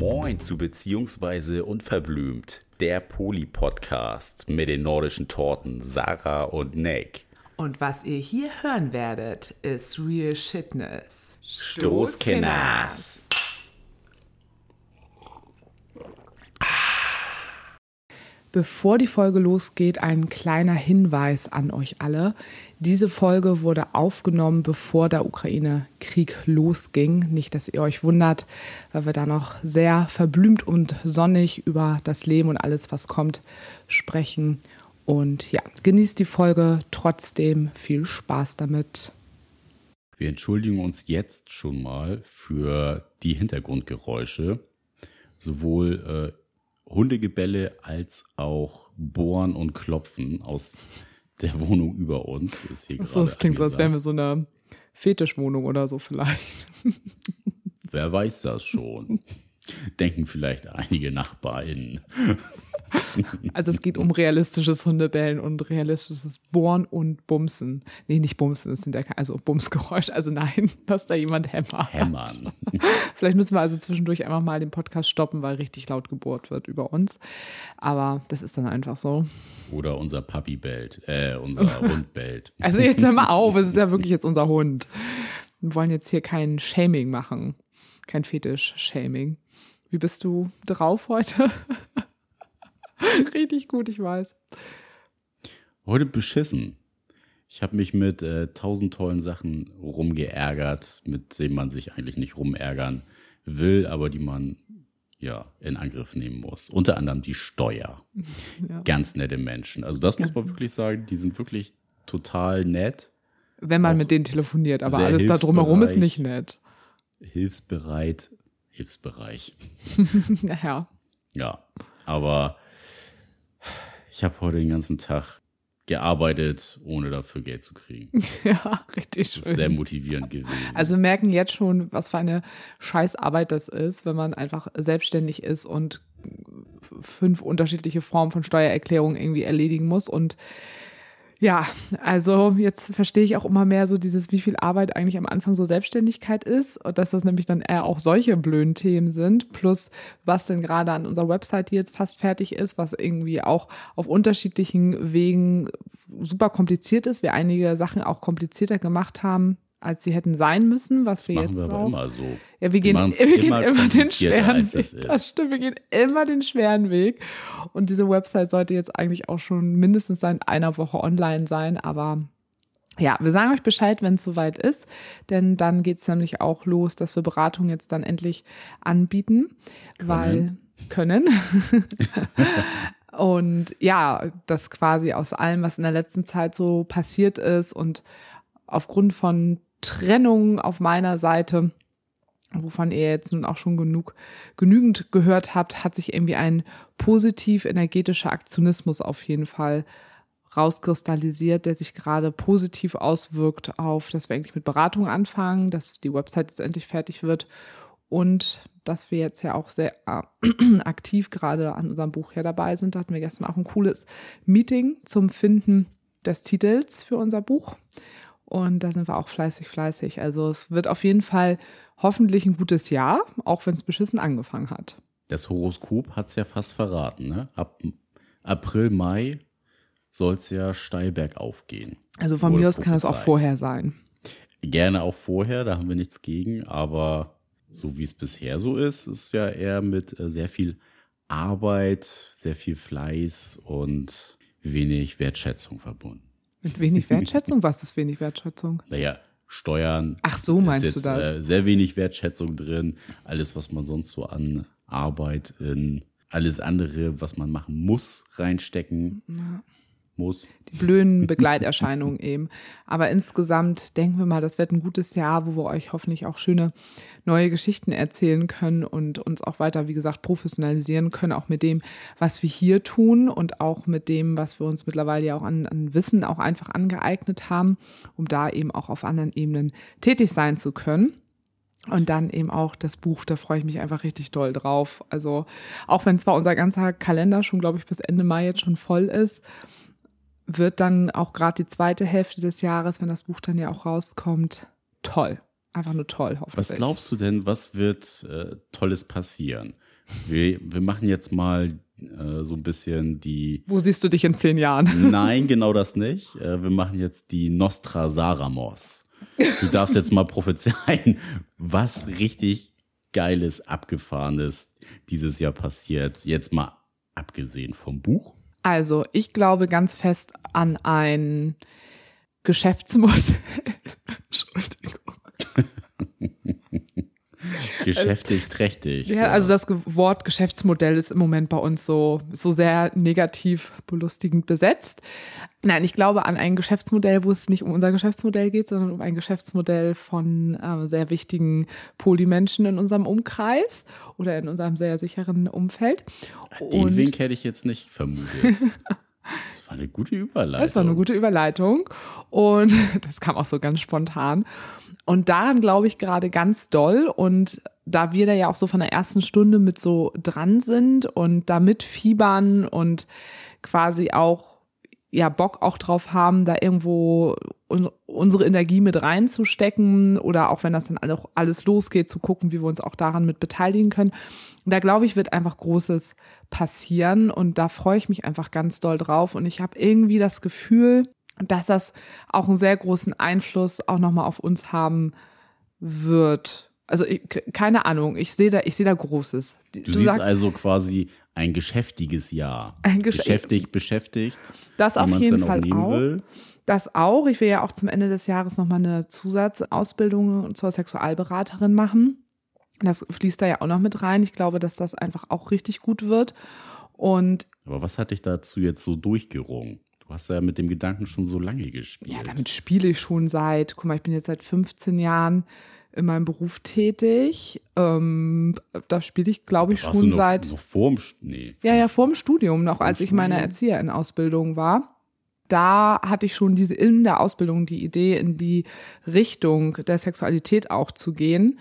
Moin zu Beziehungsweise Unverblümt, der Poli-Podcast mit den nordischen Torten Sarah und Nick. Und was ihr hier hören werdet, ist Real Shitness. Stoßkenners. Bevor die Folge losgeht, ein kleiner Hinweis an euch alle. Diese Folge wurde aufgenommen, bevor der Ukraine-Krieg losging. Nicht, dass ihr euch wundert, weil wir da noch sehr verblümt und sonnig über das Leben und alles, was kommt, sprechen. Und ja, genießt die Folge trotzdem. Viel Spaß damit. Wir entschuldigen uns jetzt schon mal für die Hintergrundgeräusche. Sowohl äh, Hundegebälle als auch Bohren und Klopfen aus der Wohnung über uns. Ist hier so, das klingt so, als wären wir so eine Fetischwohnung oder so vielleicht. Wer weiß das schon? Denken vielleicht einige NachbarInnen. Also es geht um realistisches Hundebellen und realistisches Bohren und Bumsen. Nee, nicht Bumsen, das sind ja keine, also Bumsgeräusch. Also nein, dass da jemand hämmert. Hämmern. Vielleicht müssen wir also zwischendurch einfach mal den Podcast stoppen, weil richtig laut gebohrt wird über uns. Aber das ist dann einfach so. Oder unser Puppy bellt, äh, unser Hund bellt. Also jetzt hör mal auf, es ist ja wirklich jetzt unser Hund. Wir wollen jetzt hier kein Shaming machen. Kein Fetisch-Shaming. Wie bist du drauf heute? Richtig gut, ich weiß. Heute beschissen. Ich habe mich mit äh, tausend tollen Sachen rumgeärgert, mit denen man sich eigentlich nicht rumärgern will, aber die man ja in Angriff nehmen muss. Unter anderem die Steuer. Ja. Ganz nette Menschen. Also das muss man wirklich sagen, die sind wirklich total nett. Wenn man Auch mit denen telefoniert, aber alles da drumherum ist nicht nett. Hilfsbereit, Hilfsbereich. naja. Ja, aber ich habe heute den ganzen Tag gearbeitet, ohne dafür Geld zu kriegen. Ja, richtig das ist Sehr motivierend gewesen. Also wir merken jetzt schon, was für eine Scheißarbeit das ist, wenn man einfach selbstständig ist und fünf unterschiedliche Formen von Steuererklärungen irgendwie erledigen muss und ja, also jetzt verstehe ich auch immer mehr so dieses, wie viel Arbeit eigentlich am Anfang so Selbstständigkeit ist und dass das nämlich dann eher auch solche blöden Themen sind, plus was denn gerade an unserer Website, die jetzt fast fertig ist, was irgendwie auch auf unterschiedlichen Wegen super kompliziert ist, wir einige Sachen auch komplizierter gemacht haben, als sie hätten sein müssen, was das wir machen jetzt wir aber auch. immer so. Ja, wir gehen, wir gehen immer, immer den schweren Weg. Das stimmt, wir gehen immer den schweren Weg. Und diese Website sollte jetzt eigentlich auch schon mindestens seit einer Woche online sein, aber ja, wir sagen euch Bescheid, wenn es soweit ist, denn dann geht es nämlich auch los, dass wir Beratung jetzt dann endlich anbieten, können. weil können. und ja, das quasi aus allem, was in der letzten Zeit so passiert ist und aufgrund von Trennung auf meiner Seite, wovon ihr jetzt nun auch schon genug, genügend gehört habt, hat sich irgendwie ein positiv energetischer Aktionismus auf jeden Fall rauskristallisiert, der sich gerade positiv auswirkt auf, dass wir eigentlich mit Beratung anfangen, dass die Website jetzt endlich fertig wird und dass wir jetzt ja auch sehr äh, aktiv gerade an unserem Buch hier dabei sind. Da hatten wir gestern auch ein cooles Meeting zum Finden des Titels für unser Buch. Und da sind wir auch fleißig, fleißig. Also es wird auf jeden Fall hoffentlich ein gutes Jahr, auch wenn es beschissen angefangen hat. Das Horoskop hat es ja fast verraten. Ne? Ab April, Mai soll es ja steil bergauf gehen. Also von mir aus kann es auch vorher sein. Gerne auch vorher, da haben wir nichts gegen. Aber so wie es bisher so ist, ist ja eher mit äh, sehr viel Arbeit, sehr viel Fleiß und wenig Wertschätzung verbunden. Mit wenig Wertschätzung? Was ist wenig Wertschätzung? Naja, Steuern. Ach so, meinst jetzt, du das? Äh, sehr wenig Wertschätzung drin. Alles, was man sonst so an Arbeit in alles andere, was man machen muss, reinstecken. Ja muss. Die blöden Begleiterscheinungen eben. Aber insgesamt denken wir mal, das wird ein gutes Jahr, wo wir euch hoffentlich auch schöne neue Geschichten erzählen können und uns auch weiter, wie gesagt, professionalisieren können, auch mit dem, was wir hier tun und auch mit dem, was wir uns mittlerweile ja auch an, an Wissen auch einfach angeeignet haben, um da eben auch auf anderen Ebenen tätig sein zu können. Und dann eben auch das Buch, da freue ich mich einfach richtig doll drauf. Also auch wenn zwar unser ganzer Kalender schon, glaube ich, bis Ende Mai jetzt schon voll ist, wird dann auch gerade die zweite Hälfte des Jahres, wenn das Buch dann ja auch rauskommt, toll. Einfach nur toll, hoffentlich. Was glaubst du denn, was wird äh, Tolles passieren? Wir, wir machen jetzt mal äh, so ein bisschen die. Wo siehst du dich in zehn Jahren? Nein, genau das nicht. Äh, wir machen jetzt die Nostra Saramos. Du darfst jetzt mal prophezeien, was richtig Geiles, Abgefahrenes dieses Jahr passiert. Jetzt mal abgesehen vom Buch. Also, ich glaube ganz fest an ein Geschäftsmodell. Entschuldigung. Geschäftig, trächtig. Ja, also das Wort Geschäftsmodell ist im Moment bei uns so, so sehr negativ belustigend besetzt. Nein, ich glaube an ein Geschäftsmodell, wo es nicht um unser Geschäftsmodell geht, sondern um ein Geschäftsmodell von äh, sehr wichtigen Polymenschen in unserem Umkreis oder in unserem sehr sicheren Umfeld. Den Und Wink hätte ich jetzt nicht vermutet. Das war eine gute Überleitung. Das war eine gute Überleitung. Und das kam auch so ganz spontan. Und daran glaube ich gerade ganz doll. Und da wir da ja auch so von der ersten Stunde mit so dran sind und da mitfiebern und quasi auch ja Bock auch drauf haben, da irgendwo unsere Energie mit reinzustecken oder auch wenn das dann auch alles losgeht, zu gucken, wie wir uns auch daran mit beteiligen können. Da glaube ich, wird einfach Großes passieren und da freue ich mich einfach ganz doll drauf und ich habe irgendwie das Gefühl, dass das auch einen sehr großen Einfluss auch nochmal auf uns haben wird. Also ich, keine Ahnung, ich sehe da, ich sehe da Großes. Du, du siehst sagst, also quasi ein geschäftiges Jahr. Ein Gesch beschäftigt, beschäftigt. Das auf jeden Fall auch. Will. Das auch. Ich will ja auch zum Ende des Jahres nochmal eine Zusatzausbildung zur Sexualberaterin machen. Das fließt da ja auch noch mit rein. Ich glaube, dass das einfach auch richtig gut wird. Und Aber was hat dich dazu jetzt so durchgerungen? Du hast ja mit dem Gedanken schon so lange gespielt. Ja, damit spiele ich schon seit, guck mal, ich bin jetzt seit 15 Jahren in meinem Beruf tätig. Ähm, da spiele ich, glaube ich, schon noch, seit. Noch vorm, nee, ja, ja, vorm Studium, noch als ich meine Erzieherin-Ausbildung war. Da hatte ich schon diese in der Ausbildung die Idee, in die Richtung der Sexualität auch zu gehen.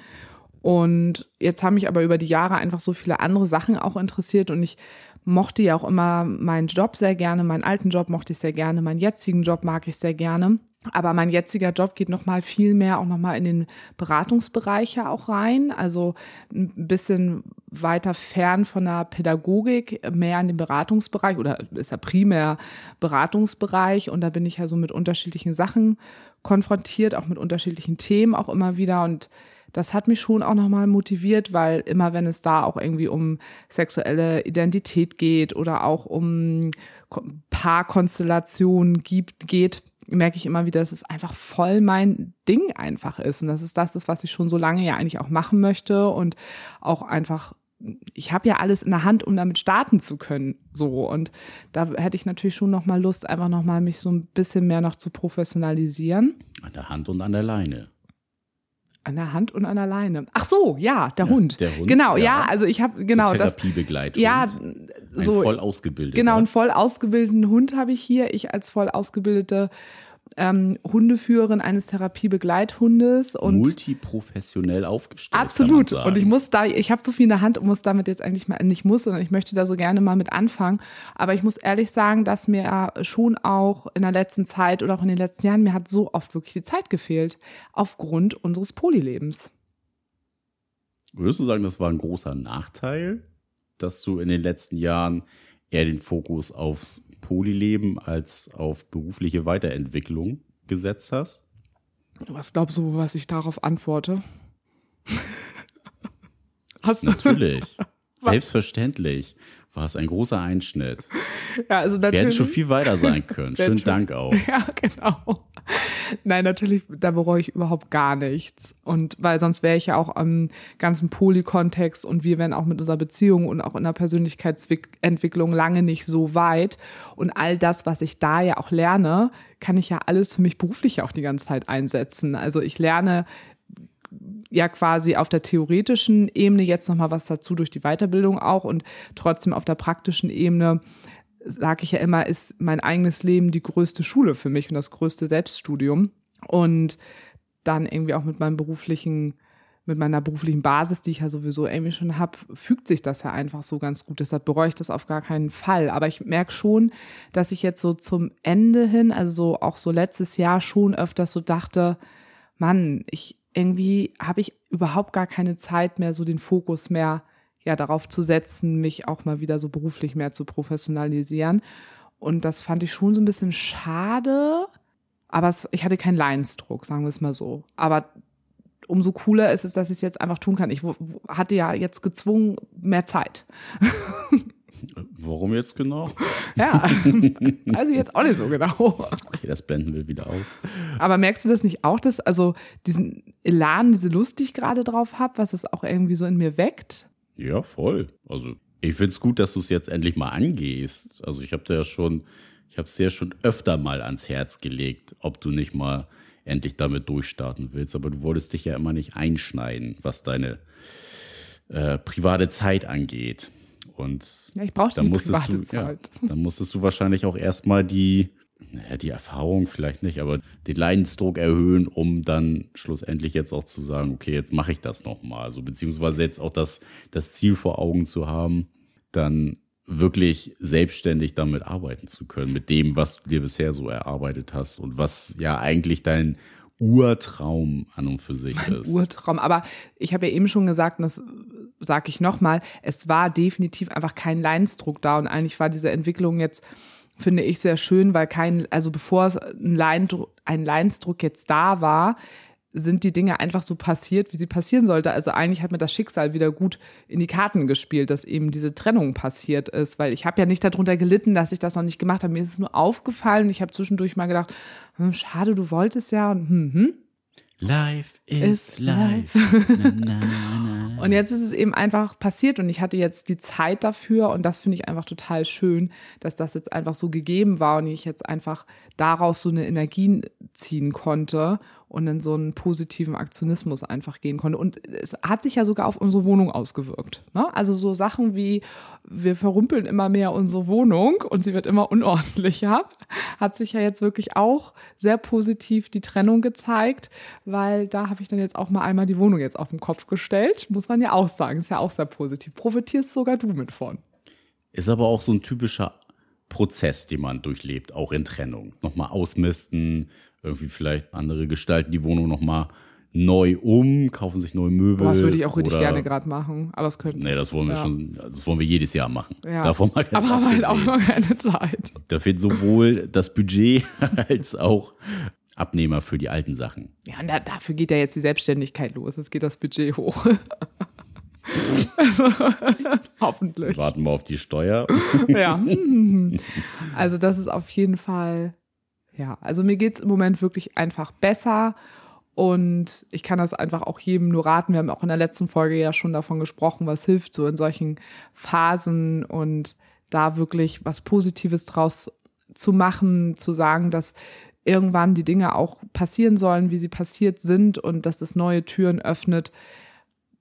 Und jetzt haben mich aber über die Jahre einfach so viele andere Sachen auch interessiert und ich mochte ja auch immer meinen Job sehr gerne, meinen alten Job mochte ich sehr gerne, meinen jetzigen Job mag ich sehr gerne. Aber mein jetziger Job geht noch mal viel mehr auch noch mal in den Beratungsbereich ja auch rein, also ein bisschen weiter fern von der Pädagogik, mehr in den Beratungsbereich oder ist ja primär Beratungsbereich. Und da bin ich ja so mit unterschiedlichen Sachen konfrontiert, auch mit unterschiedlichen Themen auch immer wieder. Und das hat mich schon auch nochmal motiviert, weil immer wenn es da auch irgendwie um sexuelle Identität geht oder auch um Paarkonstellationen gibt, geht, merke ich immer wieder, dass es einfach voll mein Ding einfach ist. Und das ist das, ist, was ich schon so lange ja eigentlich auch machen möchte und auch einfach ich habe ja alles in der Hand, um damit starten zu können. So und da hätte ich natürlich schon noch mal Lust, einfach noch mich so ein bisschen mehr noch zu professionalisieren. An der Hand und an der Leine. An der Hand und an der Leine. Ach so, ja, der ja, Hund. Der Hund. Genau, ja, ja also ich habe genau das. Therapiebegleitung. Ja, so voll ausgebildeter. Genau, einen voll ausgebildeten Hund habe ich hier. Ich als voll ausgebildete ähm, Hundeführerin eines Therapiebegleithundes und multiprofessionell aufgestellt. Absolut. Und ich muss da, ich habe so viel in der Hand und muss damit jetzt eigentlich mal nicht muss, sondern ich möchte da so gerne mal mit anfangen. Aber ich muss ehrlich sagen, dass mir schon auch in der letzten Zeit oder auch in den letzten Jahren mir hat so oft wirklich die Zeit gefehlt aufgrund unseres Polylebens. Würdest du sagen, das war ein großer Nachteil, dass du in den letzten Jahren eher den Fokus aufs Polyleben als auf berufliche Weiterentwicklung gesetzt hast? Was glaubst du, was ich darauf antworte? hast du? Natürlich. Selbstverständlich war es ein großer Einschnitt. Ja, also natürlich. Wir hätten schon viel weiter sein können. Schönen Dank auch. Ja, genau. Nein, natürlich, da bereue ich überhaupt gar nichts. Und weil sonst wäre ich ja auch am ganzen Poly-Kontext und wir wären auch mit unserer Beziehung und auch in der Persönlichkeitsentwicklung lange nicht so weit. Und all das, was ich da ja auch lerne, kann ich ja alles für mich beruflich auch die ganze Zeit einsetzen. Also ich lerne ja quasi auf der theoretischen Ebene jetzt nochmal was dazu durch die Weiterbildung auch und trotzdem auf der praktischen Ebene sage ich ja immer, ist mein eigenes Leben die größte Schule für mich und das größte Selbststudium. Und dann irgendwie auch mit meinem beruflichen mit meiner beruflichen Basis, die ich ja sowieso irgendwie schon habe, fügt sich das ja einfach so ganz gut. Deshalb bereue ich das auf gar keinen Fall. Aber ich merke schon, dass ich jetzt so zum Ende hin, also so auch so letztes Jahr schon öfters so dachte, Mann, ich irgendwie habe ich überhaupt gar keine Zeit mehr, so den Fokus mehr ja darauf zu setzen, mich auch mal wieder so beruflich mehr zu professionalisieren. Und das fand ich schon so ein bisschen schade. Aber es, ich hatte keinen Leidensdruck, sagen wir es mal so. Aber umso cooler ist es, dass ich es jetzt einfach tun kann. Ich hatte ja jetzt gezwungen mehr Zeit. Warum jetzt genau? Ja, also jetzt auch nicht so genau. Okay, das blenden wir wieder aus. Aber merkst du das nicht auch, dass also diesen Elan, diese Lust, die ich gerade drauf habe, was es auch irgendwie so in mir weckt? Ja, voll. Also ich finde es gut, dass du es jetzt endlich mal angehst. Also ich habe ja schon, ich habe es ja schon öfter mal ans Herz gelegt, ob du nicht mal endlich damit durchstarten willst. Aber du wolltest dich ja immer nicht einschneiden, was deine äh, private Zeit angeht. Und ja, ich brauche dann musstest du, Zeit. Ja, dann musstest du wahrscheinlich auch erstmal die, naja, die Erfahrung vielleicht nicht, aber den Leidensdruck erhöhen, um dann schlussendlich jetzt auch zu sagen, okay, jetzt mache ich das nochmal. Also beziehungsweise jetzt auch das, das Ziel vor Augen zu haben, dann wirklich selbstständig damit arbeiten zu können, mit dem, was du dir bisher so erarbeitet hast und was ja eigentlich dein Urtraum an und für sich mein ist. Urtraum, aber ich habe ja eben schon gesagt, und das sage ich nochmal, es war definitiv einfach kein Leinsdruck da und eigentlich war diese Entwicklung jetzt finde ich sehr schön, weil kein, also bevor es ein, Leindruck, ein Leinsdruck jetzt da war, sind die Dinge einfach so passiert, wie sie passieren sollte. Also eigentlich hat mir das Schicksal wieder gut in die Karten gespielt, dass eben diese Trennung passiert ist, weil ich habe ja nicht darunter gelitten, dass ich das noch nicht gemacht habe. Mir ist es nur aufgefallen ich habe zwischendurch mal gedacht, hm, schade, du wolltest ja und hm, hm. Life is, is life. na, na, na, und jetzt ist es eben einfach passiert und ich hatte jetzt die Zeit dafür und das finde ich einfach total schön, dass das jetzt einfach so gegeben war und ich jetzt einfach daraus so eine Energie ziehen konnte und in so einen positiven Aktionismus einfach gehen konnte. Und es hat sich ja sogar auf unsere Wohnung ausgewirkt. Ne? Also so Sachen wie, wir verrumpeln immer mehr unsere Wohnung und sie wird immer unordentlicher, hat sich ja jetzt wirklich auch sehr positiv die Trennung gezeigt, weil da habe ich dann jetzt auch mal einmal die Wohnung jetzt auf den Kopf gestellt. Muss man ja auch sagen, ist ja auch sehr positiv. Profitierst sogar du mit von. Ist aber auch so ein typischer Prozess, den man durchlebt, auch in Trennung. Nochmal ausmisten, irgendwie vielleicht andere gestalten die Wohnung nochmal neu um, kaufen sich neue Möbel. Boah, das würde ich auch richtig gerne gerade machen, aber es könnte. Nee, das wollen wir ja. schon, das wollen wir jedes Jahr machen. Ja. Davon mal ganz aber haben halt auch noch keine Zeit. Da fehlt sowohl das Budget als auch Abnehmer für die alten Sachen. Ja, und da, dafür geht ja jetzt die Selbstständigkeit los. Es geht das Budget hoch. also, hoffentlich. Warten wir auf die Steuer. ja. Also das ist auf jeden Fall ja, also mir geht's im Moment wirklich einfach besser und ich kann das einfach auch jedem nur raten. Wir haben auch in der letzten Folge ja schon davon gesprochen, was hilft so in solchen Phasen und da wirklich was Positives draus zu machen, zu sagen, dass irgendwann die Dinge auch passieren sollen, wie sie passiert sind und dass das neue Türen öffnet.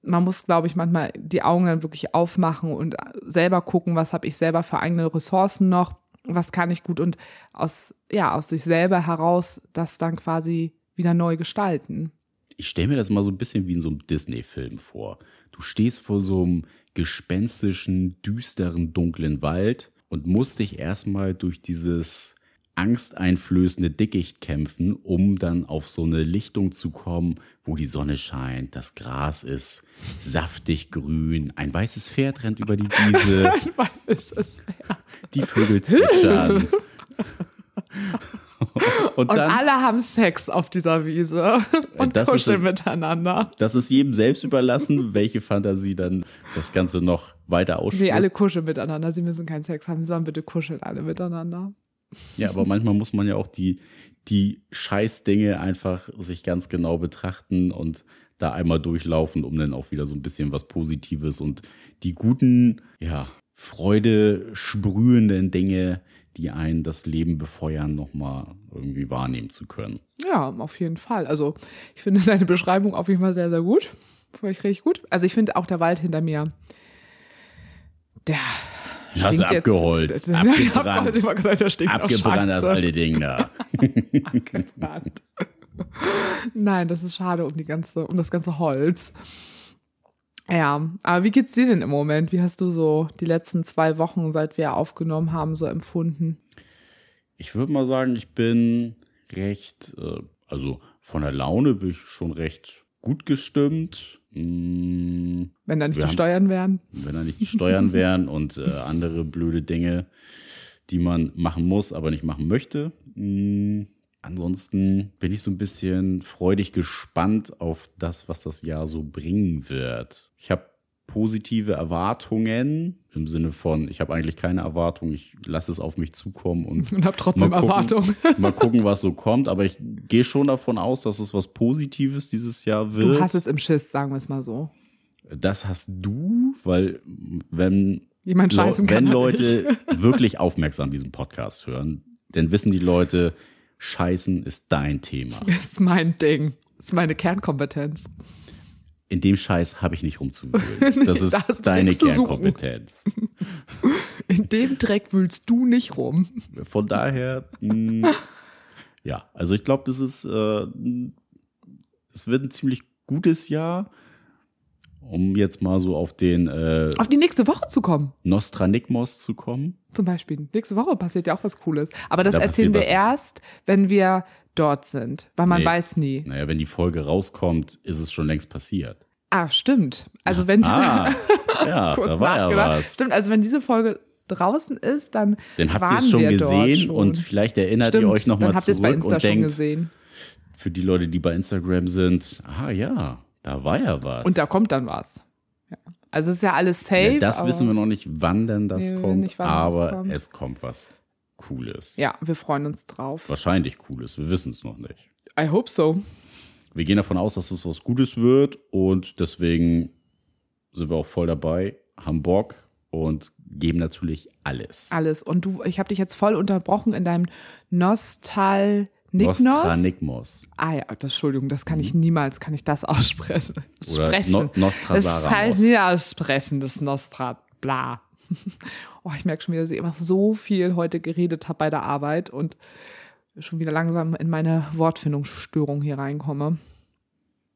Man muss, glaube ich, manchmal die Augen dann wirklich aufmachen und selber gucken, was habe ich selber für eigene Ressourcen noch was kann ich gut und aus, ja, aus sich selber heraus das dann quasi wieder neu gestalten. Ich stelle mir das mal so ein bisschen wie in so einem Disney-Film vor. Du stehst vor so einem gespenstischen, düsteren, dunklen Wald und musst dich erstmal durch dieses angsteinflößende Dickicht kämpfen, um dann auf so eine Lichtung zu kommen, wo die Sonne scheint, das Gras ist saftig grün, ein weißes Pferd rennt über die Wiese. ein weißes Pferd. Die Vögel zwitschern. und, und alle haben Sex auf dieser Wiese und das kuscheln ist, miteinander. Das ist jedem selbst überlassen, welche Fantasie dann das Ganze noch weiter ausspielt. Nee, alle kuscheln miteinander. Sie müssen keinen Sex haben, sie sollen bitte kuscheln alle miteinander. Ja, aber manchmal muss man ja auch die, die Scheißdinge einfach sich ganz genau betrachten und da einmal durchlaufen, um dann auch wieder so ein bisschen was Positives und die guten, ja, Freude sprühenden Dinge, die einen das Leben befeuern, nochmal irgendwie wahrnehmen zu können. Ja, auf jeden Fall. Also ich finde deine Beschreibung auf jeden Fall sehr, sehr gut. Finde ich richtig gut. Also ich finde auch der Wald hinter mir, der Hast du abgeholzt, jetzt, abgebrannt, gesagt, der abgebrannt das alte Ding da. abgebrannt. Nein, das ist schade um die ganze, um das ganze Holz. Ja, aber wie geht's dir denn im Moment? Wie hast du so die letzten zwei Wochen, seit wir aufgenommen haben, so empfunden? Ich würde mal sagen, ich bin recht, äh, also von der Laune bin ich schon recht gut gestimmt. Mm, Wenn da nicht die haben- Steuern wären. wenn da nicht die Steuern wären und äh, andere blöde Dinge, die man machen muss, aber nicht machen möchte. Mm, ansonsten bin ich so ein bisschen freudig gespannt auf das, was das Jahr so bringen wird. Ich habe positive Erwartungen im Sinne von, ich habe eigentlich keine Erwartung, ich lasse es auf mich zukommen und Und hab trotzdem Mal gucken. Erwartungen. mal gucken, was so kommt. Aber ich gehe schon davon aus, dass es was Positives dieses Jahr wird. Du hast es im Schiss, sagen wir es mal so. Das hast du, weil wenn, Jemand scheißen kann. wenn er Leute wirklich aufmerksam diesen Podcast hören, dann wissen die Leute, Scheißen ist dein Thema. Das ist mein Ding. Das ist meine Kernkompetenz. In dem Scheiß habe ich nicht rumzuwühlen. Das ist da hast du deine. Kernkompetenz. In dem Dreck wühlst du nicht rum. Von daher, mh, ja, also ich glaube, das ist, äh, es wird ein ziemlich gutes Jahr, um jetzt mal so auf den äh, Auf die nächste Woche zu kommen. Nostranikmos zu kommen. Zum Beispiel. Nächste Woche passiert ja auch was Cooles. Aber das Da erzählen wir was. erst, wenn wir dort sind. Weil man Nee. weiß nie. Naja, wenn die Folge rauskommt, ist es schon längst passiert. Ah, stimmt. Also wenn diese, Ah, ja, da war ja was. Stimmt, also wenn diese Folge draußen ist, dann Den habt ihr es schon gesehen schon. und vielleicht erinnert Stimmt, ihr euch dann nochmal habt ihr es bei zurück Insta und denkt, gesehen. für die Leute, die bei Instagram sind, ah ja, da war ja was. Und da kommt dann was. Ja. Also es ist ja alles safe. ja, das wissen wir noch nicht, wann denn das Nee, kommt, nicht, aber kommt. es kommt was Cooles. Ja, wir freuen uns drauf. Wahrscheinlich Cooles, wir wissen es noch nicht. I hope so. Wir gehen davon aus, dass es was Gutes wird und deswegen sind wir auch voll dabei, haben Bock und geben natürlich alles. Alles. Und du, ich habe dich jetzt voll unterbrochen in deinem Nostalniknos. Nostranikmos. Ah ja, das, Entschuldigung, das kann ich niemals, kann ich das aussprechen. Mhm. Oder no Nostrasaramos. Das heißt nicht aussprechen, das Nostra, bla. Oh, ich merke schon wieder, dass ich immer so viel heute geredet habe bei der Arbeit und schon wieder langsam in meine Wortfindungsstörung hier reinkomme.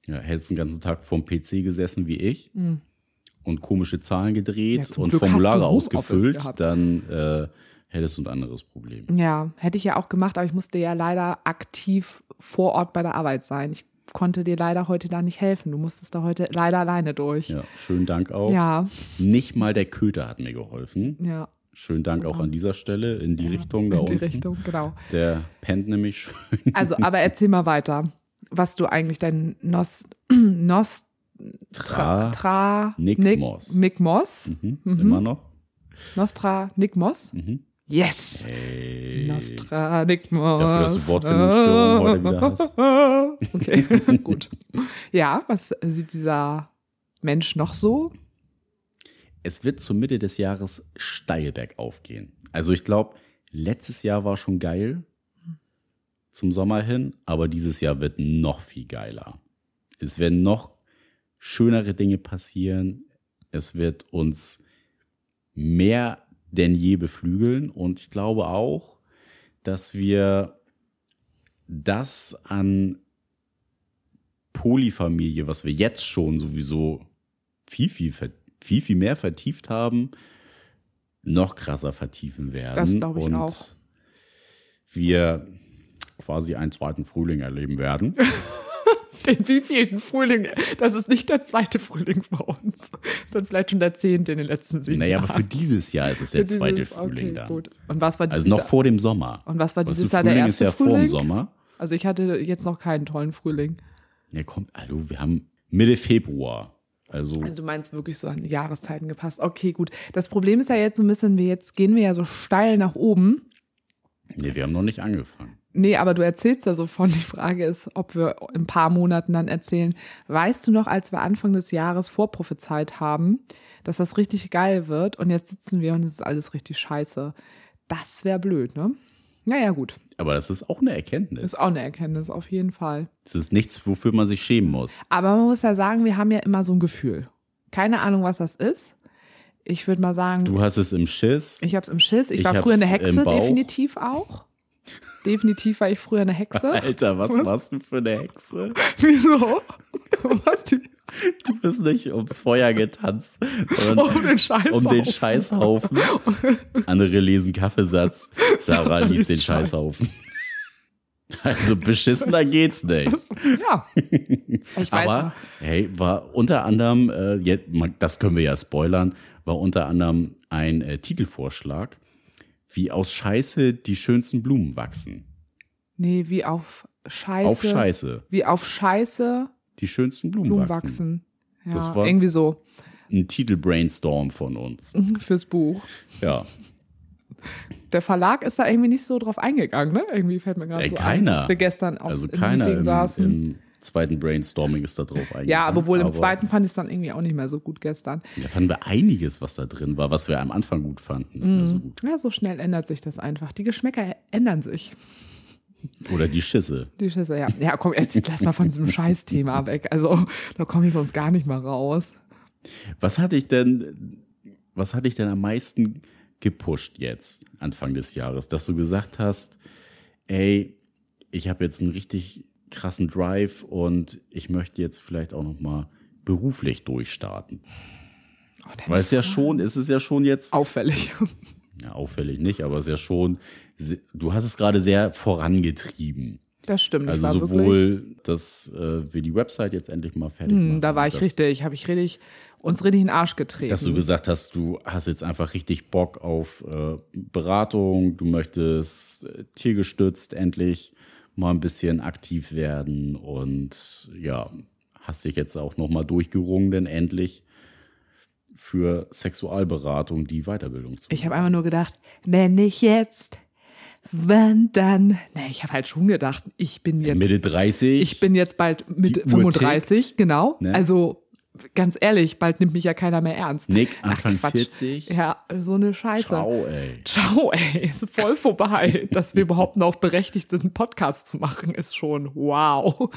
Ja, hättest den ganzen Tag vorm PC gesessen wie ich und komische Zahlen Ja, gedreht zum und Glück Formulare ausgefüllt, dann äh, hättest du ein anderes Problem. Ja, hätte ich ja auch gemacht, aber ich musste ja leider aktiv vor Ort bei der Arbeit sein. Ich konnte dir leider heute da nicht helfen. Du musstest da heute leider alleine durch. Ja, schönen Dank auch. Ja, Nicht mal der Köter hat mir geholfen. ja. Schönen Dank auch an dieser Stelle in die Richtung da in die unten. Richtung, genau. Der pennt nämlich schön. Also, aber erzähl mal weiter, was du eigentlich dein Nos, Nos, Tra, Tra, Nick Nick, Moss. Nick Moss, mhm, Immer noch. Nostra, Nick Moss. Mhm. Yes! Hey. Nostra, Nick Moss. Dafür, dass du Wortfindungsstörungen heute wieder hast. Okay, gut. Ja, was sieht dieser Mensch noch so? Es wird zur Mitte des Jahres steil bergauf gehen. Also ich glaube, letztes Jahr war schon geil zum Sommer hin, aber dieses Jahr wird noch viel geiler. Es werden noch schönere Dinge passieren. Es wird uns mehr denn je beflügeln und ich glaube auch, dass wir das an Polyfamilie, was wir jetzt schon sowieso viel, viel, viel, viel mehr vertieft haben, noch krasser vertiefen werden. Das glaube ich und auch. wir quasi einen zweiten Frühling erleben werden. Den wievielten Frühling? Das ist nicht der zweite Frühling bei uns. Das ist vielleicht schon der zehnte in den letzten sieben naja, aber Jahren. für dieses Jahr ist es der dieses- zweite Frühling okay, dann. Gut. Und was war dieses Also noch vor dem Sommer. Und was war Weißt dieses du, Jahr der erste ist ja vor Frühling? dem Sommer. Also ich hatte jetzt noch keinen tollen Frühling. Ja, kommt, hallo, wir haben Mitte Februar. Also, Also du meinst wirklich so an Jahreszeiten gepasst. Okay, gut. Das Problem ist ja jetzt so ein bisschen, wir jetzt gehen wir ja so steil nach oben. nee, wir haben noch nicht angefangen. Nee, aber du erzählst ja so von. Die Frage ist, ob wir in ein paar Monaten dann erzählen. Weißt du noch, als wir Anfang des Jahres vorprophezeit haben, dass das richtig geil wird und jetzt sitzen wir und es ist alles richtig scheiße. Das wäre blöd, ne? Naja, gut. Aber das ist auch eine Erkenntnis. Ist auch eine Erkenntnis, auf jeden Fall. Es ist nichts, wofür man sich schämen muss. Aber man muss ja sagen, wir haben ja immer so ein Gefühl. Keine Ahnung, was das ist. Ich würde mal sagen, Du hast es im Schiss. ich hab's im Schiss. Ich, Ich war früher eine Hexe, definitiv auch. Definitiv war ich früher eine Hexe. Alter, was, was? warst du für eine Hexe? Wieso? was die? Du bist nicht ums Feuer getanzt, sondern um den Scheißhaufen. Um den Scheißhaufen. Andere lesen Kaffeesatz. Sarah liest den Scheißhaufen. Also beschissener geht's nicht. Ja. Ich weiß Aber noch. hey, war unter anderem, äh, jetzt, das können wir ja spoilern, war unter anderem ein äh, Titelvorschlag, wie aus Scheiße die schönsten Blumen wachsen. Nee, wie auf Scheiße. Auf Scheiße. Wie auf Scheiße Die schönsten Blumen, Blumen wachsen. wachsen. Ja, Das war- irgendwie so. Ein Titel-Brainstorm von uns. Fürs Buch. Ja. Der Verlag ist da irgendwie nicht so drauf eingegangen, ne? Irgendwie fällt mir gerade so keiner. ein, als wir gestern auf Also im keiner Meeting im, saßen. im zweiten Brainstorming ist da drauf eingegangen. ja, aber wohl im zweiten fand ich es dann irgendwie auch nicht mehr so gut gestern. Da fanden wir einiges, was da drin war, was wir am Anfang gut fanden. Mehr so gut. Ja, so schnell ändert sich das einfach. Die Geschmäcker ändern sich. Oder die Schisse. Die Schüsse, ja. Ja, komm, jetzt, jetzt lass mal von diesem Scheißthema weg. Also, da komme ich sonst gar nicht mal raus. Was hatte ich denn, was hatte ich denn am meisten gepusht jetzt, Anfang des Jahres, dass du gesagt hast, ey, ich habe jetzt einen richtig krassen Drive und ich möchte jetzt vielleicht auch noch mal beruflich durchstarten. Oh, Weil es ja schon, es ist ja schon jetzt, auffällig. ja, auffällig nicht, aber es ist ja schon, du hast es gerade sehr vorangetrieben. Das stimmt. Also war wirklich, sowohl, dass äh, wir die Website jetzt endlich mal fertig machen. hm, da war ich dass, richtig, habe ich richtig, uns richtig in den Arsch getreten. Dass du gesagt hast, du hast jetzt einfach richtig Bock auf äh, Beratung, du möchtest äh, tiergestützt endlich mal ein bisschen aktiv werden und ja, hast dich jetzt auch nochmal durchgerungen, denn endlich für Sexualberatung die Weiterbildung zu ich habe einfach nur gedacht, wenn nicht jetzt, wann dann? Nee, ich habe halt schon gedacht, ich bin jetzt, Mitte 30. ich bin jetzt bald mit Die Uhr 35, tickt, genau. ne? Also, ganz ehrlich, bald nimmt mich ja keiner mehr ernst. Nick, Ach, Anfang Quatsch. 40. Ja, so eine Scheiße. Ciao, ey. Ciao, ey, ist voll vorbei. Dass wir überhaupt noch berechtigt sind, einen Podcast zu machen, ist schon wow.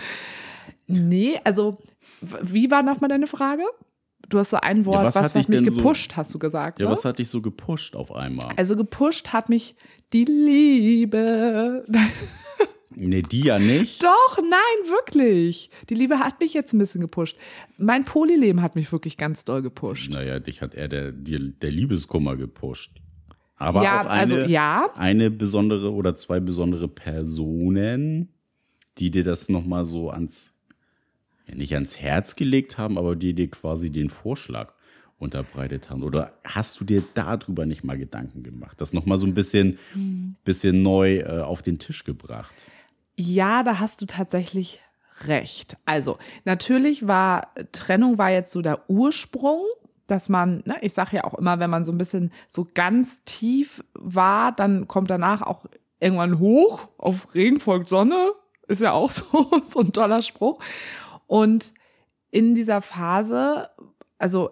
Nee, also, wie war nochmal deine Frage? Du hast so ein Wort, was was, hat was, dich mich denn so- gepusht, hast du gesagt. Ja, ne? was hat dich so gepusht auf einmal? also gepusht hat mich die Liebe. Nee, die ja nicht. Doch, nein, wirklich. Die Liebe hat mich jetzt ein bisschen gepusht. Mein Polyleben hat mich wirklich ganz doll gepusht. Naja, dich hat eher der, der, der Liebeskummer gepusht. Aber Ja, auf eine, also, ja. eine besondere oder zwei besondere Personen, die dir das nochmal so ans, ja, nicht ans Herz gelegt haben, aber die dir quasi den Vorschlag unterbreitet haben. Oder hast du dir darüber nicht mal Gedanken gemacht? Das nochmal so ein bisschen, Hm. bisschen neu äh, auf den Tisch gebracht. Ja, da hast du tatsächlich recht. Also, natürlich war Trennung war jetzt so der Ursprung, dass man, ne, ich sage ja auch immer, wenn man so ein bisschen so ganz tief war, dann kommt danach auch irgendwann hoch, auf Regen folgt Sonne, ist ja auch so, so ein toller Spruch. Und in dieser Phase, also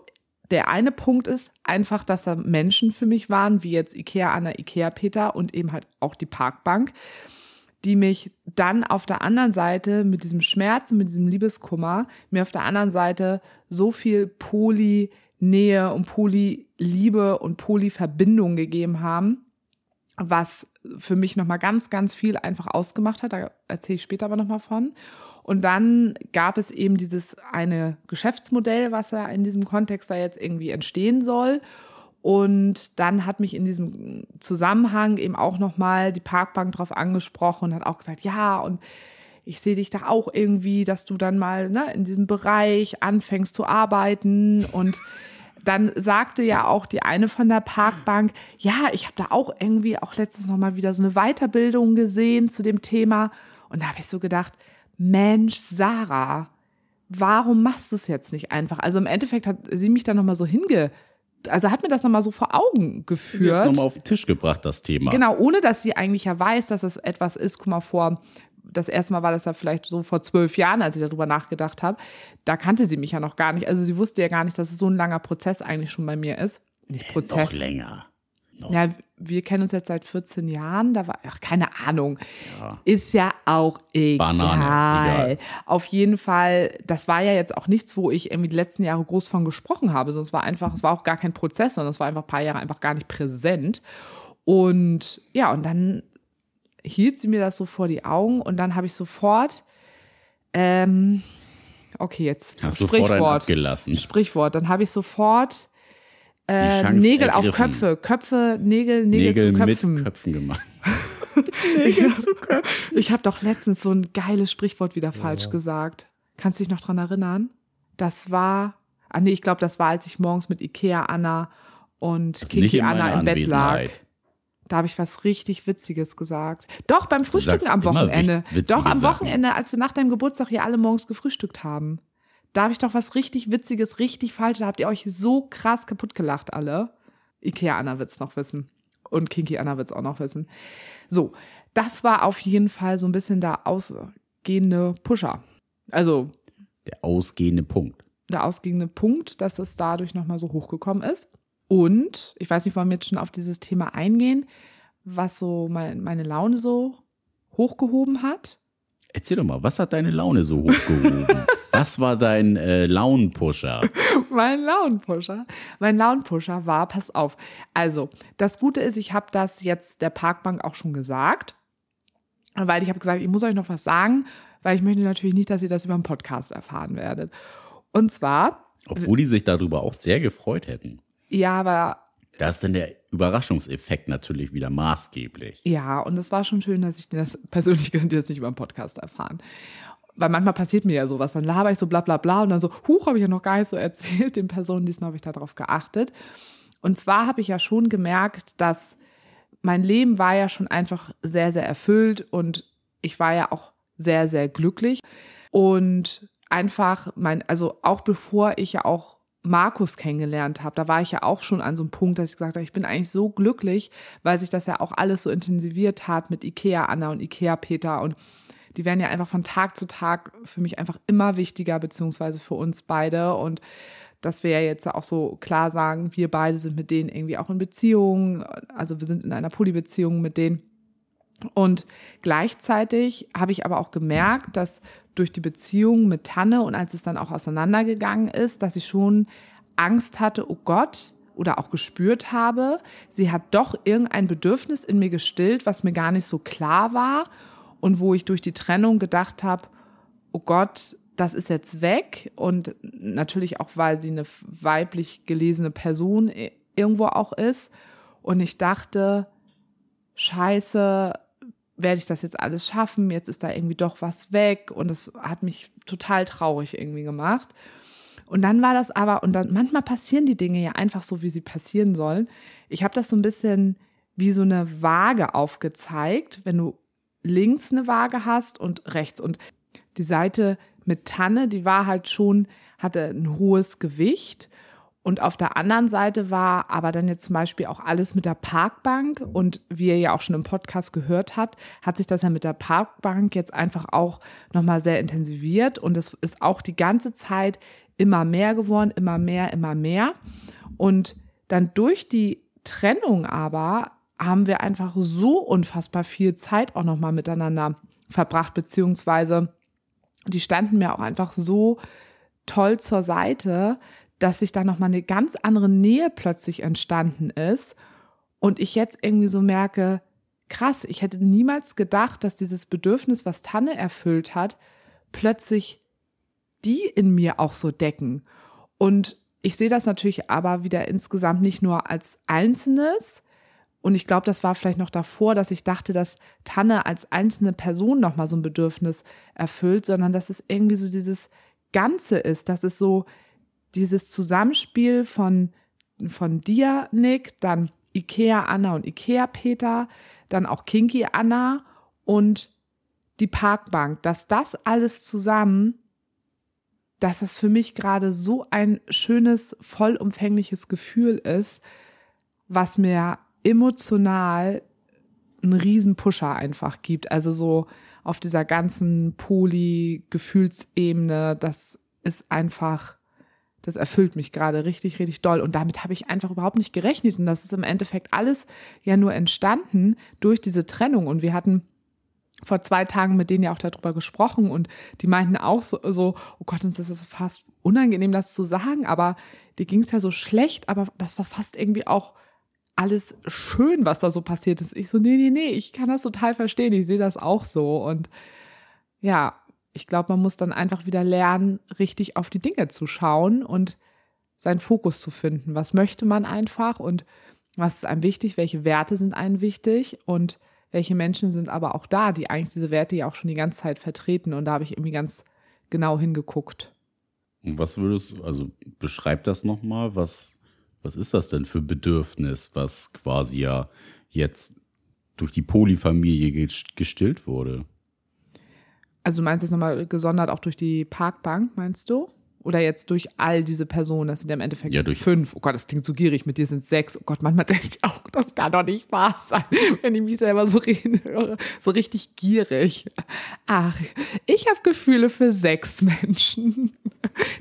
der eine Punkt ist einfach, dass da Menschen für mich waren, wie jetzt Ikea Anna, Ikea Peter und eben halt auch die Parkbank, die mich dann auf der anderen Seite mit diesem Schmerz mit diesem Liebeskummer mir auf der anderen Seite so viel Poly-Nähe und Poly-Liebe und Poly-Verbindung gegeben haben, was für mich nochmal ganz, ganz viel einfach ausgemacht hat. Da erzähle ich später aber nochmal von. Und dann gab es eben dieses eine Geschäftsmodell, was ja in diesem Kontext da jetzt irgendwie entstehen soll. Und dann hat mich in diesem Zusammenhang eben auch nochmal die Parkbank drauf angesprochen und hat auch gesagt, ja, und ich sehe dich da auch irgendwie, dass du dann mal ne, in diesem Bereich anfängst zu arbeiten. Und dann sagte ja auch die eine von der Parkbank, ja, ich habe da auch irgendwie auch letztens nochmal wieder so eine Weiterbildung gesehen zu dem Thema. Und da habe ich so gedacht, Mensch, Sarah, warum machst du es jetzt nicht einfach? Also im Endeffekt hat sie mich dann nochmal so hinge, also hat mir das nochmal so vor Augen Jetzt geführt. nochmal auf den Tisch gebracht, das Thema. Genau, ohne dass sie eigentlich ja weiß, dass es etwas ist. Guck mal, vor, das erste Mal war das ja vielleicht so vor zwölf Jahren, als ich darüber nachgedacht habe. Da kannte sie mich ja noch gar nicht. Also sie wusste ja gar nicht, dass es so ein langer Prozess eigentlich schon bei mir ist. Nicht Noch Prozess. länger. Noch. Ja, wir kennen uns jetzt seit 14 Jahren. Da war, ach, keine Ahnung. Ja. Ist ja auch egal. Banane, egal. Auf jeden Fall, das war ja jetzt auch nichts, wo ich irgendwie die letzten Jahre groß von gesprochen habe, sondern es war einfach, es war auch gar kein Prozess, sondern es war einfach ein paar Jahre einfach gar nicht präsent. Und ja, und dann hielt sie mir das so vor die Augen und dann habe ich sofort, ähm, okay, jetzt Hast Sprichwort. Sprichwort. Dann habe ich sofort äh, Chance Nägel auf ergriffen. Köpfe, Köpfe, Nägel, Nägel, Nägel zu Köpfen. mit Köpfen gemacht. Ich habe doch letztens so ein geiles Sprichwort wieder falsch gesagt. Kannst du dich noch dran erinnern? Das war, ah nee, ich glaube, das war, als ich morgens mit Ikea Anna und nicht Kiki in Anna im Bett lag. Da habe ich was richtig Witziges gesagt. Doch, beim Frühstücken am Wochenende. Doch, am Sachen. Wochenende, als wir nach deinem Geburtstag hier alle morgens gefrühstückt haben. Da habe ich doch was richtig Witziges, richtig falsch. Da habt ihr euch so krass kaputt gelacht, alle. Ikea Anna wird's noch wissen. Und Kinky Anna wird's auch noch wissen. So, das war auf jeden Fall so ein bisschen der ausgehende Pusher. Also Der ausgehende Punkt. der ausgehende Punkt, dass es dadurch nochmal so hochgekommen ist. Und ich weiß nicht, wollen wir jetzt schon auf dieses Thema eingehen, was so mein, meine Laune so hochgehoben hat. Erzähl doch mal, was hat deine Laune so hochgehoben? was war dein äh, Launenpusher? Mein Launenpusher. Mein Launenpusher war, pass auf. Also, das Gute ist, ich habe das jetzt der Parkbank auch schon gesagt, weil ich habe gesagt, ich muss euch noch was sagen, weil ich möchte natürlich nicht, dass ihr das über den Podcast erfahren werdet. Und zwar, Obwohl die sich darüber auch sehr gefreut hätten. ja, aber Da ist dann der Überraschungseffekt natürlich wieder maßgeblich. Ja, und es war schon schön, dass ich das persönlich die das nicht über den Podcast erfahren. Weil manchmal passiert mir ja sowas, dann laber ich so bla bla bla und dann so, huch, habe ich ja noch gar nicht so erzählt den Personen. Diesmal habe ich darauf geachtet. Und zwar habe ich ja schon gemerkt, dass mein Leben war ja schon einfach sehr, sehr erfüllt und ich war ja auch sehr, sehr glücklich. Und einfach mein, also auch bevor ich ja auch Markus kennengelernt habe, da war ich ja auch schon an so einem Punkt, dass ich gesagt habe, ich bin eigentlich so glücklich, weil sich das ja auch alles so intensiviert hat mit Ikea Anna und Ikea Peter und die werden ja einfach von Tag zu Tag für mich einfach immer wichtiger, beziehungsweise für uns beide und dass wir ja jetzt auch so klar sagen, wir beide sind mit denen irgendwie auch in Beziehung, also wir sind in einer Polybeziehung mit denen. Und gleichzeitig habe ich aber auch gemerkt, dass durch die Beziehung mit Tanne und als es dann auch auseinandergegangen ist, dass ich schon Angst hatte, oh Gott, oder auch gespürt habe, sie hat doch irgendein Bedürfnis in mir gestillt, was mir gar nicht so klar war und wo ich durch die Trennung gedacht habe, oh Gott, das ist jetzt weg und natürlich auch, weil sie eine weiblich gelesene Person irgendwo auch ist und ich dachte, scheiße, werde ich das jetzt alles schaffen? Jetzt ist da irgendwie doch was weg und das hat mich total traurig irgendwie gemacht. Und dann war das aber, und dann manchmal passieren die Dinge ja einfach so, wie sie passieren sollen. Ich habe das so ein bisschen wie so eine Waage aufgezeigt, wenn du links eine Waage hast und rechts. Und die Seite mit Tanne, die war halt schon, hatte ein hohes Gewicht. Und auf der anderen Seite war aber dann jetzt zum Beispiel auch alles mit der Parkbank. Und wie ihr ja auch schon im Podcast gehört habt, hat sich das ja mit der Parkbank jetzt einfach auch nochmal sehr intensiviert. Und es ist auch die ganze Zeit immer mehr geworden, immer mehr, immer mehr. Und dann durch die Trennung aber haben wir einfach so unfassbar viel Zeit auch nochmal miteinander verbracht, beziehungsweise die standen mir auch einfach so toll zur Seite, dass sich da nochmal eine ganz andere Nähe plötzlich entstanden ist und ich jetzt irgendwie so merke, krass, ich hätte niemals gedacht, dass dieses Bedürfnis, was Tanne erfüllt hat, plötzlich die in mir auch so decken. Und ich sehe das natürlich aber wieder insgesamt nicht nur als Einzelnes. Und ich glaube, das war vielleicht noch davor, dass ich dachte, dass Tanne als einzelne Person nochmal so ein Bedürfnis erfüllt, sondern dass es irgendwie so dieses Ganze ist, dass es so dieses Zusammenspiel von, von dir, Nick, dann Ikea Anna und Ikea Peter, dann auch Kinky Anna und die Parkbank, dass das alles zusammen, dass das für mich gerade so ein schönes, vollumfängliches Gefühl ist, was mir emotional einen riesen Pusher einfach gibt. Also so auf dieser ganzen Poly-Gefühlsebene, das ist einfach, das erfüllt mich gerade richtig, richtig doll. Und damit habe ich einfach überhaupt nicht gerechnet. Und das ist im Endeffekt alles ja nur entstanden durch diese Trennung. Und wir hatten vor zwei Tagen mit denen ja auch darüber gesprochen und die meinten auch so, so oh Gott, uns ist es fast unangenehm, das zu sagen, aber dir ging es ja so schlecht, aber das war fast irgendwie auch alles schön, was da so passiert ist. Ich so, nee, nee, nee, ich kann das total verstehen. Ich sehe das auch so. Und ja, ich glaube, man muss dann einfach wieder lernen, richtig auf die Dinge zu schauen und seinen Fokus zu finden. Was möchte man einfach und was ist einem wichtig? Welche Werte sind einem wichtig? Und welche Menschen sind aber auch da, die eigentlich diese Werte ja auch schon die ganze Zeit vertreten? Und da habe ich irgendwie ganz genau hingeguckt. Und was würdest, also beschreib das nochmal, was, was ist das denn für Bedürfnis, was quasi ja jetzt durch die Polyfamilie gestillt wurde? Also du meinst jetzt nochmal gesondert auch durch die Parkbank, meinst du? Oder jetzt durch all diese Personen, das sind ja im Endeffekt ja, durch fünf. Oh Gott, das klingt so gierig, mit dir sind sechs. Oh Gott, manchmal denke ich auch, das kann doch nicht wahr sein, wenn ich mich selber so reden höre. So richtig gierig. Ach, ich habe Gefühle für sechs Menschen,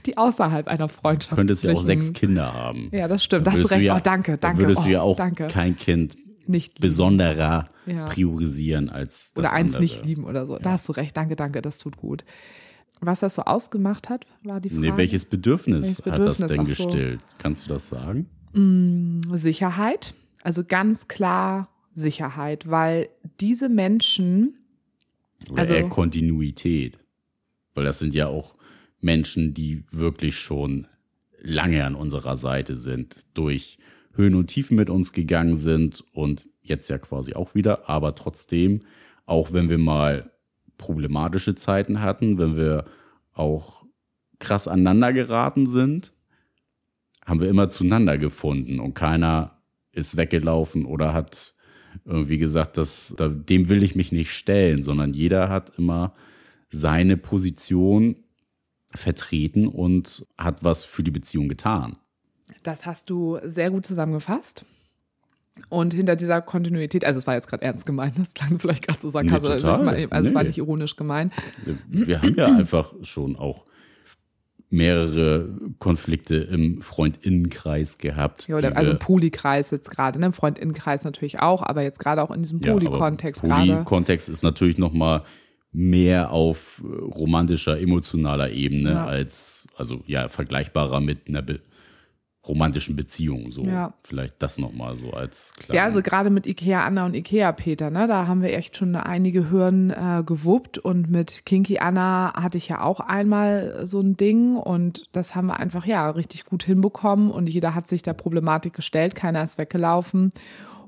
die außerhalb einer Freundschaft sind. Du könntest ja auch sechs Kinder haben. Ja, das stimmt. Da hast du recht. Ja, oh, danke, danke. würdest oh, du ja auch danke. kein Kind nicht besonderer ja. priorisieren als das Oder eins andere. nicht lieben oder so. Ja. Da hast du recht. Danke, danke, das tut gut. Was das so ausgemacht hat, war die Frage. Nee, welches Bedürfnis, welches Bedürfnis hat das denn gestillt? So. Kannst du das sagen? Mm, Sicherheit. Also ganz klar Sicherheit, weil diese Menschen. Oder also, eher Kontinuität. Weil das sind ja auch Menschen, die wirklich schon lange an unserer Seite sind, durch Höhen und Tiefen mit uns gegangen sind und jetzt ja quasi auch wieder, aber trotzdem, auch wenn wir mal problematische Zeiten hatten, wenn wir auch krass aneinander geraten sind, haben wir immer zueinander gefunden und keiner ist weggelaufen oder hat irgendwie gesagt, dass, dem will ich mich nicht stellen, sondern jeder hat immer seine Position vertreten und hat was für die Beziehung getan. Das hast du sehr gut zusammengefasst. Und hinter dieser Kontinuität, also es war jetzt gerade ernst gemeint, das klang vielleicht gerade so sarkastisch, nee, also, also nee. es war nicht ironisch gemeint. Wir haben ja einfach schon auch mehrere Konflikte im Freundinnenkreis gehabt. Ja, oder, also im Poli-Kreis jetzt gerade, ne? im Freundinnenkreis natürlich auch, aber jetzt gerade auch in diesem Poli-Kontext ja, gerade. Poli-Kontext ist natürlich nochmal mehr auf romantischer, emotionaler Ebene ja. als, also ja, vergleichbarer mit einer Be romantischen Beziehungen. So ja. vielleicht das nochmal so als klar. Ja, also gerade mit Ikea Anna und Ikea Peter, ne, da haben wir echt schon einige Hürden äh, gewuppt und mit Kinky Anna hatte ich ja auch einmal so ein Ding und das haben wir einfach ja richtig gut hinbekommen und jeder hat sich der Problematik gestellt, keiner ist weggelaufen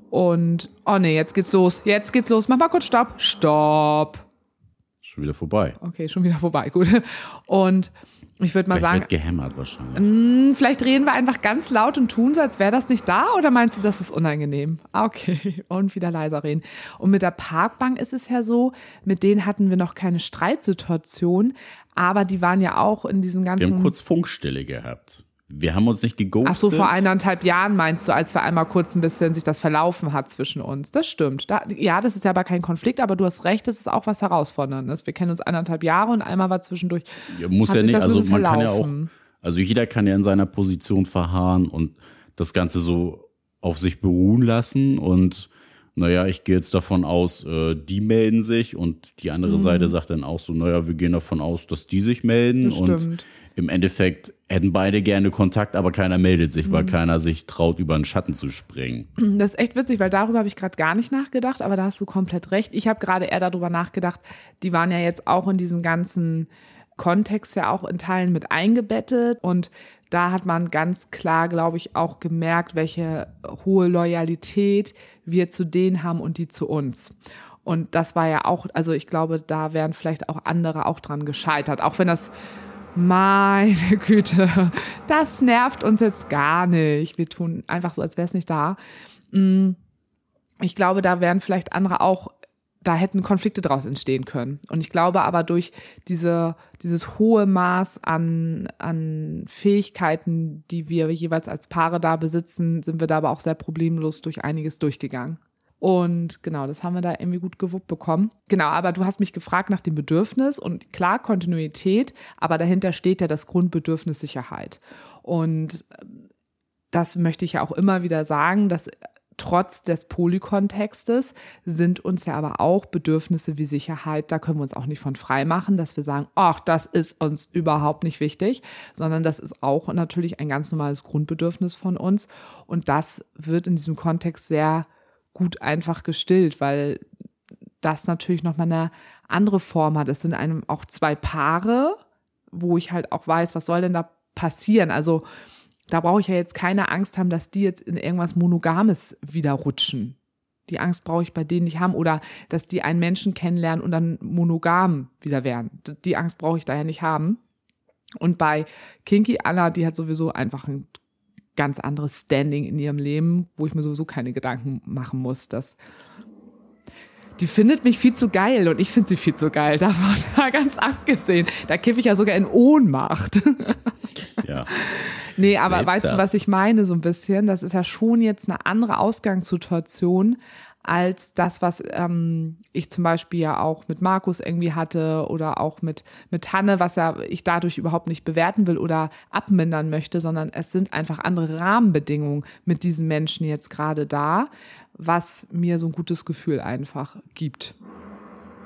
und oh nee, jetzt geht's los, jetzt geht's los, mach mal kurz Stopp, Stopp. Schon wieder vorbei. Okay, schon wieder vorbei, gut. Und ich würde mal vielleicht sagen. Wird gehämmert wahrscheinlich. Mh, mm, vielleicht reden wir einfach ganz laut und tun so, als wäre das nicht da, oder meinst du, das ist unangenehm? Okay, und wieder leiser reden. Und mit der Parkbank ist es ja so, mit denen hatten wir noch keine Streitsituation, aber die waren ja auch in diesem ganzen. Wir haben kurz Funkstille gehabt. Wir haben uns nicht geghostet. Ach so, vor eineinhalb Jahren meinst du, als wir einmal kurz ein bisschen sich das verlaufen hat zwischen uns. Das stimmt. Da, ja, das ist ja aber kein Konflikt, aber du hast recht, das ist auch was Herausforderndes. Wir kennen uns eineinhalb Jahre und einmal war zwischendurch. Ja, muss ja nicht, also man kann ja auch, also jeder kann ja in seiner Position verharren und das Ganze so auf sich beruhen lassen und naja, ich gehe jetzt davon aus, äh, die melden sich und die andere mhm. Seite sagt dann auch so, naja, wir gehen davon aus, dass die sich melden und im Endeffekt hätten beide gerne Kontakt, aber keiner meldet sich, mhm. weil keiner sich traut, über einen Schatten zu springen. Das ist echt witzig, weil darüber habe ich gerade gar nicht nachgedacht, aber da hast du komplett recht. Ich habe gerade eher darüber nachgedacht, die waren ja jetzt auch in diesem ganzen Kontext ja auch in Teilen mit eingebettet und da hat man ganz klar, glaube ich, auch gemerkt, welche hohe Loyalität wir zu denen haben und die zu uns. Und das war ja auch, also ich glaube, da wären vielleicht auch andere auch dran gescheitert, auch wenn das meine Güte, das nervt uns jetzt gar nicht. Wir tun einfach so, als wäre es nicht da. Mm, ich glaube, da wären vielleicht andere auch, da hätten Konflikte draus entstehen können. Und ich glaube aber durch diese, dieses hohe Maß an, an Fähigkeiten, die wir jeweils als Paare da besitzen, sind wir da aber auch sehr problemlos durch einiges durchgegangen. Und genau, das haben wir da irgendwie gut gewuppt bekommen. Genau, aber du hast mich gefragt nach dem Bedürfnis und klar Kontinuität, aber dahinter steht ja das Grundbedürfnis Sicherheit. Und ähm, das möchte ich ja auch immer wieder sagen, dass trotz des Polykontextes sind uns ja aber auch Bedürfnisse wie Sicherheit, da können wir uns auch nicht von frei machen, dass wir sagen, ach, das ist uns überhaupt nicht wichtig, sondern das ist auch natürlich ein ganz normales Grundbedürfnis von uns. Und das wird in diesem Kontext sehr gut einfach gestillt, weil das natürlich nochmal eine andere Form hat. Es sind einem auch zwei Paare, wo ich halt auch weiß, was soll denn da passieren? Also da brauche ich ja jetzt keine Angst haben, dass die jetzt in irgendwas Monogames wieder rutschen. Die Angst brauche ich bei denen nicht haben oder dass die einen Menschen kennenlernen und dann monogam wieder werden. Die Angst brauche ich da ja nicht haben. Und bei Kinky Anna, die hat sowieso einfach ein ganz anderes Standing in ihrem Leben, wo ich mir sowieso keine Gedanken machen muss, dass die findet mich viel zu geil und ich finde sie viel zu geil. Davon da ganz abgesehen. Da kiffe ich ja sogar in Ohnmacht. Ja. Nee, aber Selbst weißt das. du, was ich meine so ein bisschen? Das ist ja schon jetzt eine andere Ausgangssituation als das, was ähm, ich zum Beispiel ja auch mit Markus irgendwie hatte oder auch mit, mit Hanne, was ja ich dadurch überhaupt nicht bewerten will oder abmindern möchte, sondern es sind einfach andere Rahmenbedingungen mit diesen Menschen jetzt gerade da, was mir so ein gutes Gefühl einfach gibt.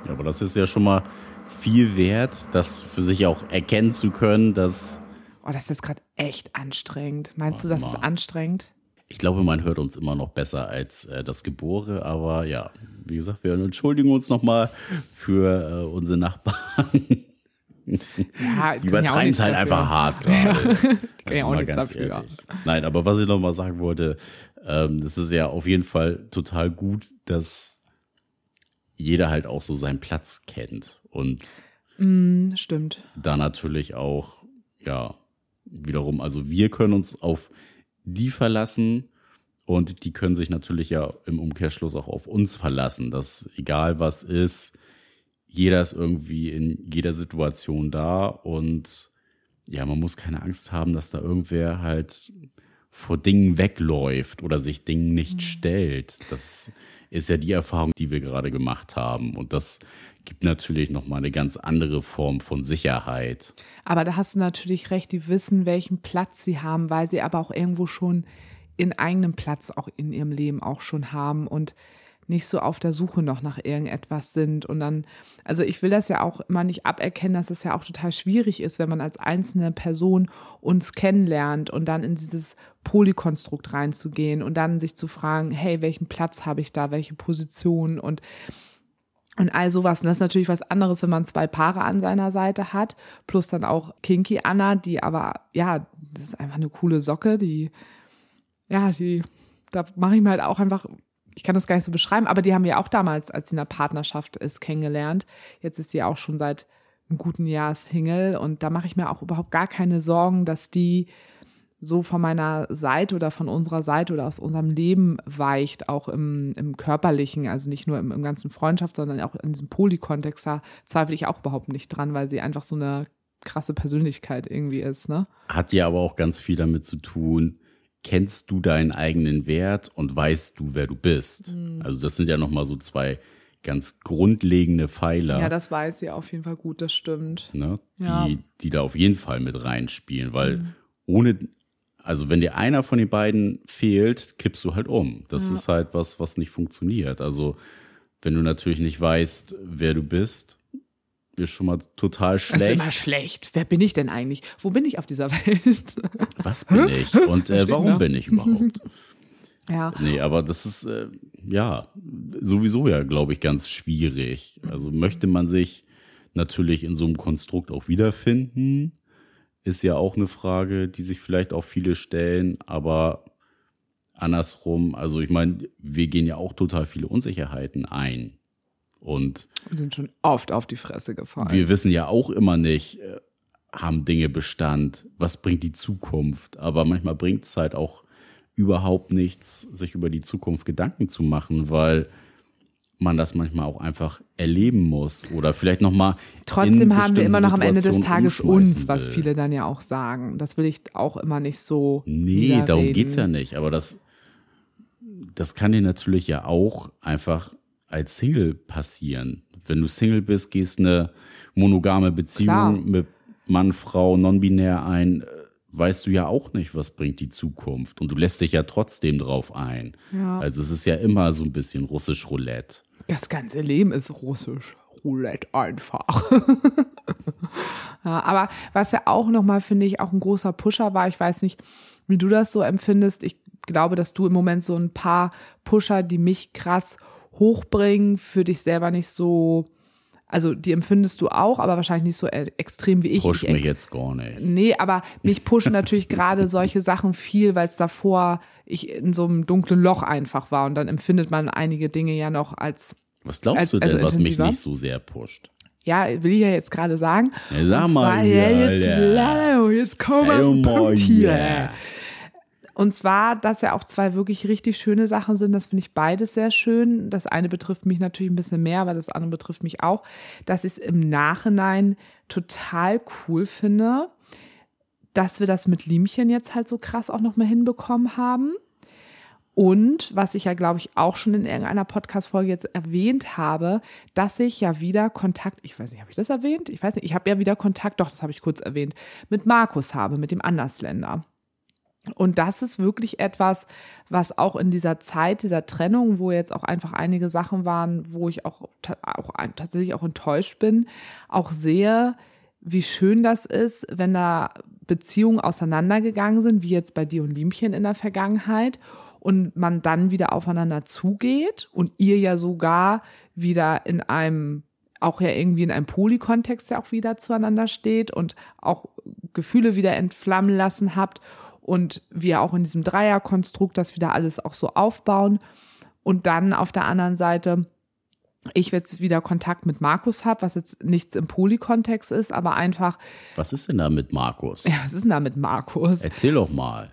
Ja, aber das ist ja schon mal viel wert, das für sich auch erkennen zu können, dass Oh, das ist gerade echt anstrengend. Meinst du, das Warte ist anstrengend? Ich glaube, man hört uns immer noch besser als äh, das Gebore, aber ja, wie gesagt, wir entschuldigen uns nochmal für äh, unsere Nachbarn. Ja, Die übertreiben es halt einfach hart gerade. Kann ja auch nichts dafür. ehrlich. Nein, aber was ich noch mal sagen wollte, ähm, das ist ja auf jeden Fall total gut, dass jeder halt auch so seinen Platz kennt und Mm, stimmt. da natürlich auch, ja, wiederum, also wir können uns auf die verlassen. Und die können sich natürlich ja im Umkehrschluss auch auf uns verlassen, dass egal was ist, jeder ist irgendwie in jeder Situation da. Und ja, man muss keine Angst haben, dass da irgendwer halt vor Dingen wegläuft oder sich Dingen nicht stellt. Das ist ja die Erfahrung, die wir gerade gemacht haben. Und das gibt natürlich noch mal eine ganz andere Form von Sicherheit. Aber da hast du natürlich recht, die wissen, welchen Platz sie haben, weil sie aber auch irgendwo schon in eigenem Platz auch in ihrem Leben auch schon haben und nicht so auf der Suche noch nach irgendetwas sind. Und dann, also ich will das ja auch immer nicht aberkennen, dass es ja auch total schwierig ist, wenn man als einzelne Person uns kennenlernt und dann in dieses Polykonstrukt reinzugehen und dann sich zu fragen, hey, welchen Platz habe ich da, welche Position und und all sowas. Und das ist natürlich was anderes, wenn man zwei Paare an seiner Seite hat, plus dann auch Kinky Anna, die aber, ja, das ist einfach eine coole Socke, die, ja, die, da mache ich mir halt auch einfach, ich kann das gar nicht so beschreiben, aber die haben wir auch damals, als sie in der Partnerschaft ist, kennengelernt. Jetzt ist sie auch schon seit einem guten Jahr Single und da mache ich mir auch überhaupt gar keine Sorgen, dass die so von meiner Seite oder von unserer Seite oder aus unserem Leben weicht, auch im, im körperlichen, also nicht nur im, im ganzen Freundschaft, sondern auch in diesem Polykontext, da zweifle ich auch überhaupt nicht dran, weil sie einfach so eine krasse Persönlichkeit irgendwie ist, ne? Hat ja aber auch ganz viel damit zu tun, kennst du deinen eigenen Wert und weißt du, wer du bist. Also das sind ja noch mal so zwei ganz grundlegende Pfeiler, Ja, das weiß sie auf jeden Fall gut, das stimmt. ne, die, Ja. Mhm. die da auf jeden Fall mit reinspielen, weil ohne, also wenn dir einer von den beiden fehlt, kippst du halt um. Das ist halt was, was nicht funktioniert. Also wenn du natürlich nicht weißt, wer du bist, ist schon mal total Das ist schlecht. immer schlecht. Wer bin ich denn eigentlich? Wo bin ich auf dieser Welt? Was bin ich und äh, warum ne? bin ich überhaupt? ja. Nee, aber das ist äh, ja sowieso ja, glaube ich, ganz schwierig. Also möchte man sich natürlich in so einem Konstrukt auch wiederfinden, ist ja auch eine Frage, die sich vielleicht auch viele stellen, aber andersrum, also ich meine, wir gehen ja auch total viele Unsicherheiten ein. Und Wir sind schon oft auf die Fresse gefallen. wir wissen ja auch immer nicht, äh, haben Dinge Bestand, was bringt die Zukunft. Aber manchmal bringt es halt auch überhaupt nichts, sich über die Zukunft Gedanken zu machen, weil man das manchmal auch einfach erleben muss oder vielleicht nochmal. Trotzdem haben wir immer noch am Ende des Tages uns, was will. viele dann ja auch sagen. Das will ich auch immer nicht so. Nee, darum geht's ja nicht. Aber das, das kann dir natürlich ja auch einfach als Single passieren. Wenn du Single bist, gehst eine monogame Beziehung Klar. mit Mann, Frau, non-binär ein, weißt du ja auch nicht, was bringt die Zukunft. Und du lässt dich ja trotzdem drauf ein. Ja. Also es ist ja immer so ein bisschen russisch Roulette. Das ganze Leben ist russisch. Roulette einfach. ja, aber was ja auch nochmal, finde ich, auch ein großer Pusher war, ich weiß nicht, wie du das so empfindest. Ich glaube, dass du im Moment so ein paar Pusher, die mich krass hochbringen, für dich selber nicht so, also die empfindest du auch, aber wahrscheinlich nicht so e- extrem wie ich. Push ich mich jetzt gar nicht. Nee, aber mich pushen natürlich gerade solche Sachen viel, weil es davor ich in so einem dunklen Loch einfach war und dann empfindet man einige Dinge ja noch als Was glaubst Als- du denn, also was mich nicht so sehr pusht? ja, will ich ja jetzt gerade sagen. Ja, sag mal zwar, hier, ja, jetzt, Alter. jetzt komm mal Punkt hier. hier. Und zwar, dass ja auch zwei wirklich richtig schöne Sachen sind, das finde ich beides sehr schön. Das eine betrifft mich natürlich ein bisschen mehr, aber das andere betrifft mich auch, dass ich es im Nachhinein total cool finde, dass wir das mit Liemchen jetzt halt so krass auch nochmal hinbekommen haben. Und was ich ja, glaube ich, auch schon in irgendeiner Podcast-Folge jetzt erwähnt habe, dass ich ja wieder Kontakt, ich weiß nicht, habe ich das erwähnt? Ich weiß nicht, ich habe ja wieder Kontakt, doch, das habe ich kurz erwähnt, mit Markus habe, mit dem Andersländer. Und das ist wirklich etwas, was auch in dieser Zeit dieser Trennung, wo jetzt auch einfach einige Sachen waren, wo ich auch, auch tatsächlich auch enttäuscht bin, auch sehe, wie schön das ist, wenn da Beziehungen auseinandergegangen sind, wie jetzt bei dir und Liemchen in der Vergangenheit, und man dann wieder aufeinander zugeht und ihr ja sogar wieder in einem auch ja irgendwie in einem Polykontext ja auch wieder zueinander steht und auch Gefühle wieder entflammen lassen habt und wir auch in diesem Dreierkonstrukt das wieder alles auch so aufbauen und dann auf der anderen Seite ich jetzt wieder Kontakt mit Markus habe, was jetzt nichts im Polykontext ist, aber einfach, Was ist denn da mit Markus? ja, was ist denn da mit Markus? Erzähl doch mal.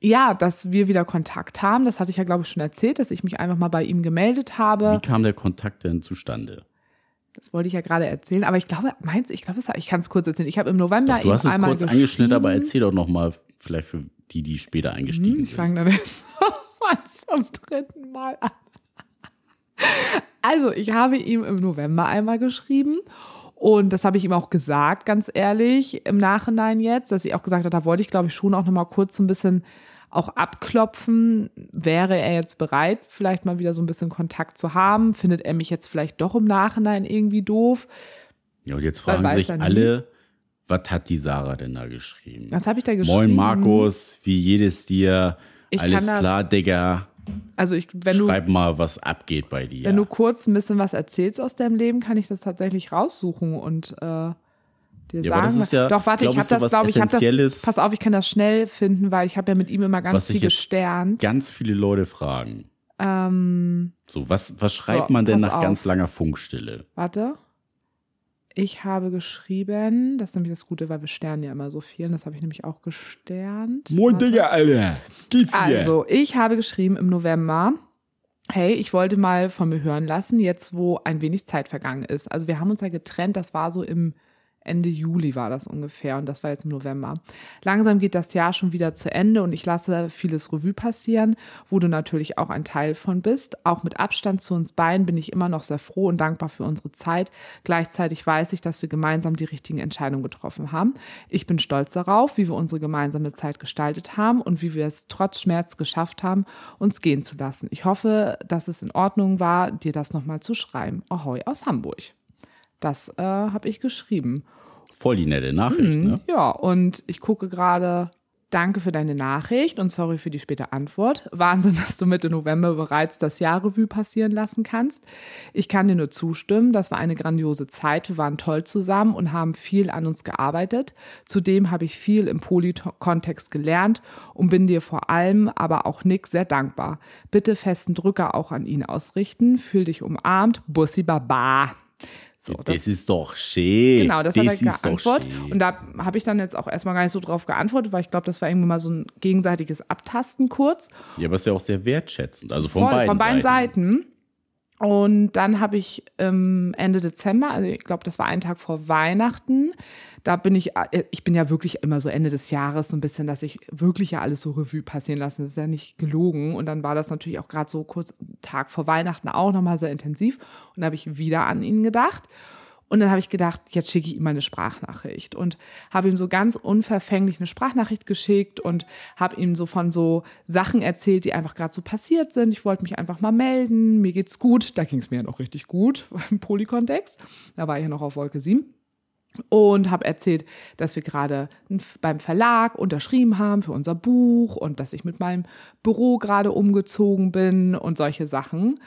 Ja, dass wir wieder Kontakt haben, das hatte ich ja, glaube ich, schon erzählt, dass ich mich einfach mal bei ihm gemeldet habe. Wie kam der Kontakt denn zustande? Das wollte ich ja gerade erzählen, aber ich glaube, meinst ich glaube, es- ich kann es kurz erzählen. Ich habe im November Du hast es einmal kurz angeschnitten, aber erzähl doch noch mal, vielleicht für die, die später eingestiegen Hm, Ich sind. fange dann jetzt mal zum dritten Mal an. Also, ich habe ihm im November einmal geschrieben und das habe ich ihm auch gesagt, ganz ehrlich, im Nachhinein jetzt, dass ich auch gesagt habe, da wollte ich, glaube ich, schon auch noch mal kurz so ein bisschen auch abklopfen, wäre er jetzt bereit, vielleicht mal wieder so ein bisschen Kontakt zu haben? Findet er mich jetzt vielleicht doch im Nachhinein irgendwie doof? Ja, und jetzt fragen sich alle, was hat die Sarah denn da geschrieben? Was habe ich da geschrieben? Moin Markus, wie jedes dir? Ich Alles kann das- klar, Digga. Also ich, wenn du, Schreib mal, was abgeht bei dir. wenn du kurz ein bisschen was erzählst aus deinem Leben, kann ich das tatsächlich raussuchen und äh, dir Ja, sagen. das ist ja, Doch, warte, ich glaub habe ich, das, glaube ich, habe das. Pass auf, ich kann das schnell finden, weil ich habe ja mit ihm immer ganz viel gesternt. ganz viele Leute fragen. Ähm, So, was, was schreibt So, man denn nach auf. ganz langer Funkstille? warte. Ich habe geschrieben, das ist nämlich das Gute, weil wir sternen ja immer so viel. und Das habe ich nämlich auch gesternt. Warte. Alter. Gib Also, ich habe geschrieben im November, hey, ich wollte mal von mir hören lassen, jetzt wo ein wenig Zeit vergangen ist. Also wir haben uns ja getrennt, das war so im Ende Juli war das ungefähr und das war jetzt im November. Langsam geht das Jahr schon wieder zu Ende und ich lasse vieles Revue passieren, wo du natürlich auch ein Teil von bist. Auch mit Abstand zu uns beiden bin ich immer noch sehr froh und dankbar für unsere Zeit. Gleichzeitig weiß ich, dass wir gemeinsam die richtigen Entscheidungen getroffen haben. Ich bin stolz darauf, wie wir unsere gemeinsame Zeit gestaltet haben und wie wir es trotz Schmerz geschafft haben, uns gehen zu lassen. Ich hoffe, dass es in Ordnung war, dir das nochmal zu schreiben. Ahoi aus Hamburg. Das äh, habe ich geschrieben. Voll die nette Nachricht, Mhm. ne? Ja, und ich gucke gerade, danke für deine Nachricht und sorry für die späte Antwort. Wahnsinn, dass du Mitte November bereits das Jahrrevue passieren lassen kannst. Ich kann dir nur zustimmen, das war eine grandiose Zeit. Wir waren toll zusammen und haben viel an uns gearbeitet. Zudem habe ich viel im Poly-Kontext gelernt und bin dir vor allem, aber auch Nick sehr dankbar. Bitte festen Drücker auch an ihn ausrichten. Fühl dich umarmt. Bussi Baba. So, das, ist doch schön. Genau, das, das hat er geantwortet. Und da habe ich dann jetzt auch erstmal gar nicht so drauf geantwortet, weil ich glaube, das war irgendwie mal so ein gegenseitiges Abtasten kurz. ja, aber ist ja auch sehr wertschätzend. Also von Voll, beiden von beiden Seiten. Seiten. Und dann habe ich ähm, Ende Dezember, also ich glaube, das war ein Tag vor Weihnachten, da bin ich, äh, ich bin ja wirklich immer so Ende des Jahres so ein bisschen, dass ich wirklich ja alles so Revue passieren lassen. Das ist ja nicht gelogen. Und dann war das natürlich auch gerade so kurz Tag vor Weihnachten auch nochmal sehr intensiv. Und da habe ich wieder an ihn gedacht. Und dann habe ich gedacht, jetzt schicke ich ihm eine Sprachnachricht und habe ihm so ganz unverfänglich eine Sprachnachricht geschickt und habe ihm so von so Sachen erzählt, die einfach gerade so passiert sind. Ich wollte mich einfach mal melden, mir geht's gut. Da ging es mir ja noch richtig gut im Polykontext. Da war ich ja noch auf Wolke 7 und habe erzählt, dass wir gerade beim Verlag unterschrieben haben für unser Buch und dass ich mit meinem Büro gerade umgezogen bin und solche Sachen.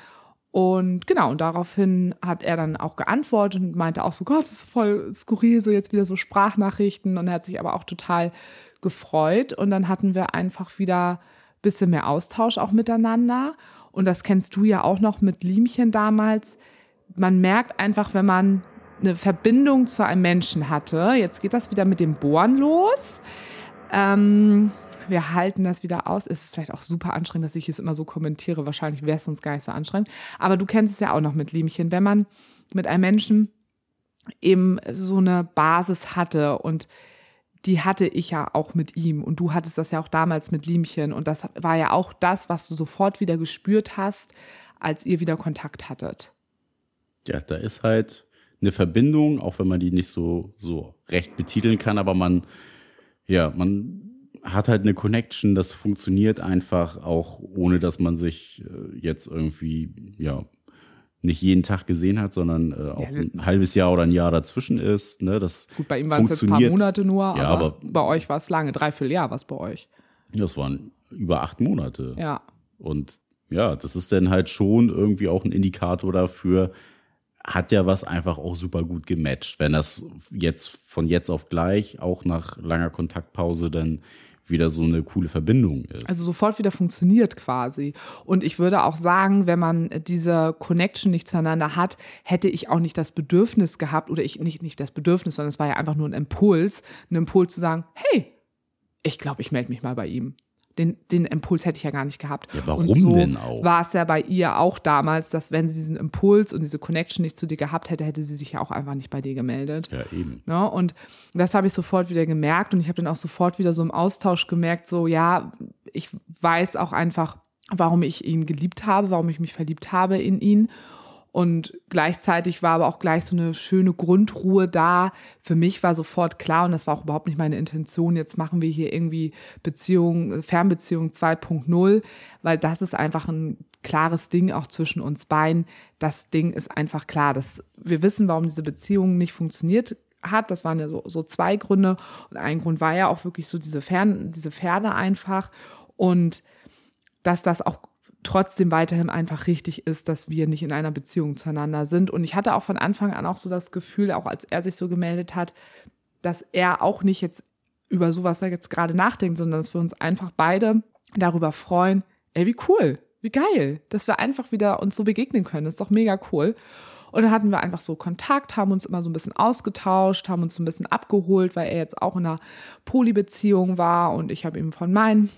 Und genau, und daraufhin hat er dann auch geantwortet und meinte auch so, Gott, das ist voll skurril, so jetzt wieder so Sprachnachrichten. Und er hat sich aber auch total gefreut. Und dann hatten wir einfach wieder ein bisschen mehr Austausch auch miteinander. Und das kennst du ja auch noch mit Liemchen damals. Man merkt einfach, wenn man eine Verbindung zu einem Menschen hatte. Jetzt geht das wieder mit dem Bohren los. Ähm, wir halten das wieder aus. Ist vielleicht auch super anstrengend, dass ich es immer so kommentiere. Wahrscheinlich wäre es uns gar nicht so anstrengend. Aber du kennst es ja auch noch mit Liemchen. Wenn man mit einem Menschen eben so eine Basis hatte und die hatte ich ja auch mit ihm und du hattest das ja auch damals mit Liemchen und das war ja auch das, was du sofort wieder gespürt hast, als ihr wieder Kontakt hattet. Ja, da ist halt eine Verbindung, auch wenn man die nicht so, so recht betiteln kann, aber man, ja, man hat halt eine Connection, das funktioniert einfach auch, ohne dass man sich äh, jetzt irgendwie, ja, nicht jeden Tag gesehen hat, sondern äh, auch ja, ein halbes Jahr oder ein Jahr dazwischen ist. Ne? Das Gut, bei ihm waren es jetzt ein paar Monate nur, ja, aber, aber bei euch war es lange, dreiviertel Jahr war es bei euch. Das waren über acht Monate. Ja. Und ja, das ist dann halt schon irgendwie auch ein Indikator dafür, hat ja was einfach auch super gut gematcht, wenn das jetzt von jetzt auf gleich, auch nach langer Kontaktpause, dann wieder so eine coole Verbindung ist. Also sofort wieder funktioniert quasi. Und ich würde auch sagen, wenn man diese Connection nicht zueinander hat, hätte ich auch nicht das Bedürfnis gehabt, oder ich nicht, nicht das Bedürfnis, sondern es war ja einfach nur ein Impuls, ein Impuls zu sagen, hey, ich glaube, ich melde mich mal bei ihm den, den Impuls hätte ich ja gar nicht gehabt. Ja, warum und so denn auch? War es ja bei ihr auch damals, dass wenn sie diesen Impuls und diese Connection nicht zu dir gehabt hätte, hätte sie sich ja auch einfach nicht bei dir gemeldet. Ja, eben. Ja, ne? und das habe ich sofort wieder gemerkt und ich habe dann auch sofort wieder so im Austausch gemerkt, so ja, ich weiß auch einfach, warum ich ihn geliebt habe, warum ich mich verliebt habe in ihn und gleichzeitig war aber auch gleich so eine schöne Grundruhe da. Für mich war sofort klar, und das war auch überhaupt nicht meine Intention, jetzt machen wir hier irgendwie Beziehung, Fernbeziehung 2.0, weil das ist einfach ein klares Ding auch zwischen uns beiden. Das Ding ist einfach klar, dass wir wissen, warum diese Beziehung nicht funktioniert hat. Das waren ja so, so zwei Gründe. Und ein Grund war ja auch wirklich so diese Fern, diese Ferne einfach. Und dass das auch trotzdem weiterhin einfach richtig ist, dass wir nicht in einer Beziehung zueinander sind. Und ich hatte auch von Anfang an auch so das Gefühl, auch als er sich so gemeldet hat, dass er auch nicht jetzt über sowas da jetzt gerade nachdenkt, sondern dass wir uns einfach beide darüber freuen, ey, wie cool, wie geil, dass wir einfach wieder uns so begegnen können. Das ist doch mega cool. Und dann hatten wir einfach so Kontakt, haben uns immer so ein bisschen ausgetauscht, haben uns so ein bisschen abgeholt, weil er jetzt auch in einer Polybeziehung war und ich habe ihm von meinen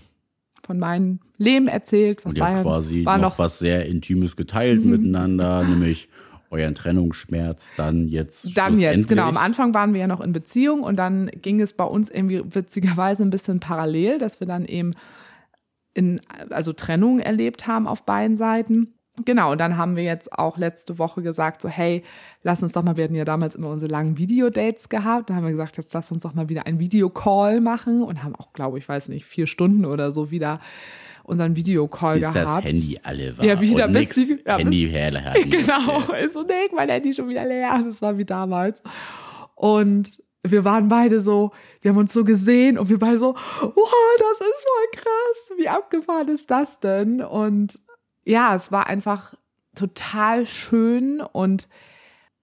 von meinem Leben erzählt. Was habt quasi war noch, noch was sehr Intimes geteilt mhm. miteinander, nämlich euren Trennungsschmerz dann jetzt. Dann jetzt, genau. Am Anfang waren wir ja noch in Beziehung und dann ging es bei uns irgendwie witzigerweise ein bisschen parallel, dass wir dann eben in, also Trennung erlebt haben auf beiden Seiten. Genau, und dann haben wir jetzt auch letzte Woche gesagt, so hey, lass uns doch mal, wir hatten ja damals immer unsere langen Videodates gehabt, da haben wir gesagt, jetzt lass uns doch mal wieder ein Videocall machen und haben auch, glaube ich, weiß nicht, vier Stunden oder so wieder unseren Videocall Bis gehabt. das Handy alle war. Ja, wieder und bis die, ja, Handy herhalten Genau, ist so, nee, mein Handy schon wieder leer, das war wie damals. Und wir waren beide so, wir haben uns so gesehen und wir beide so, wow, das ist voll krass, wie abgefahren ist das denn? Und ja, es war einfach total schön und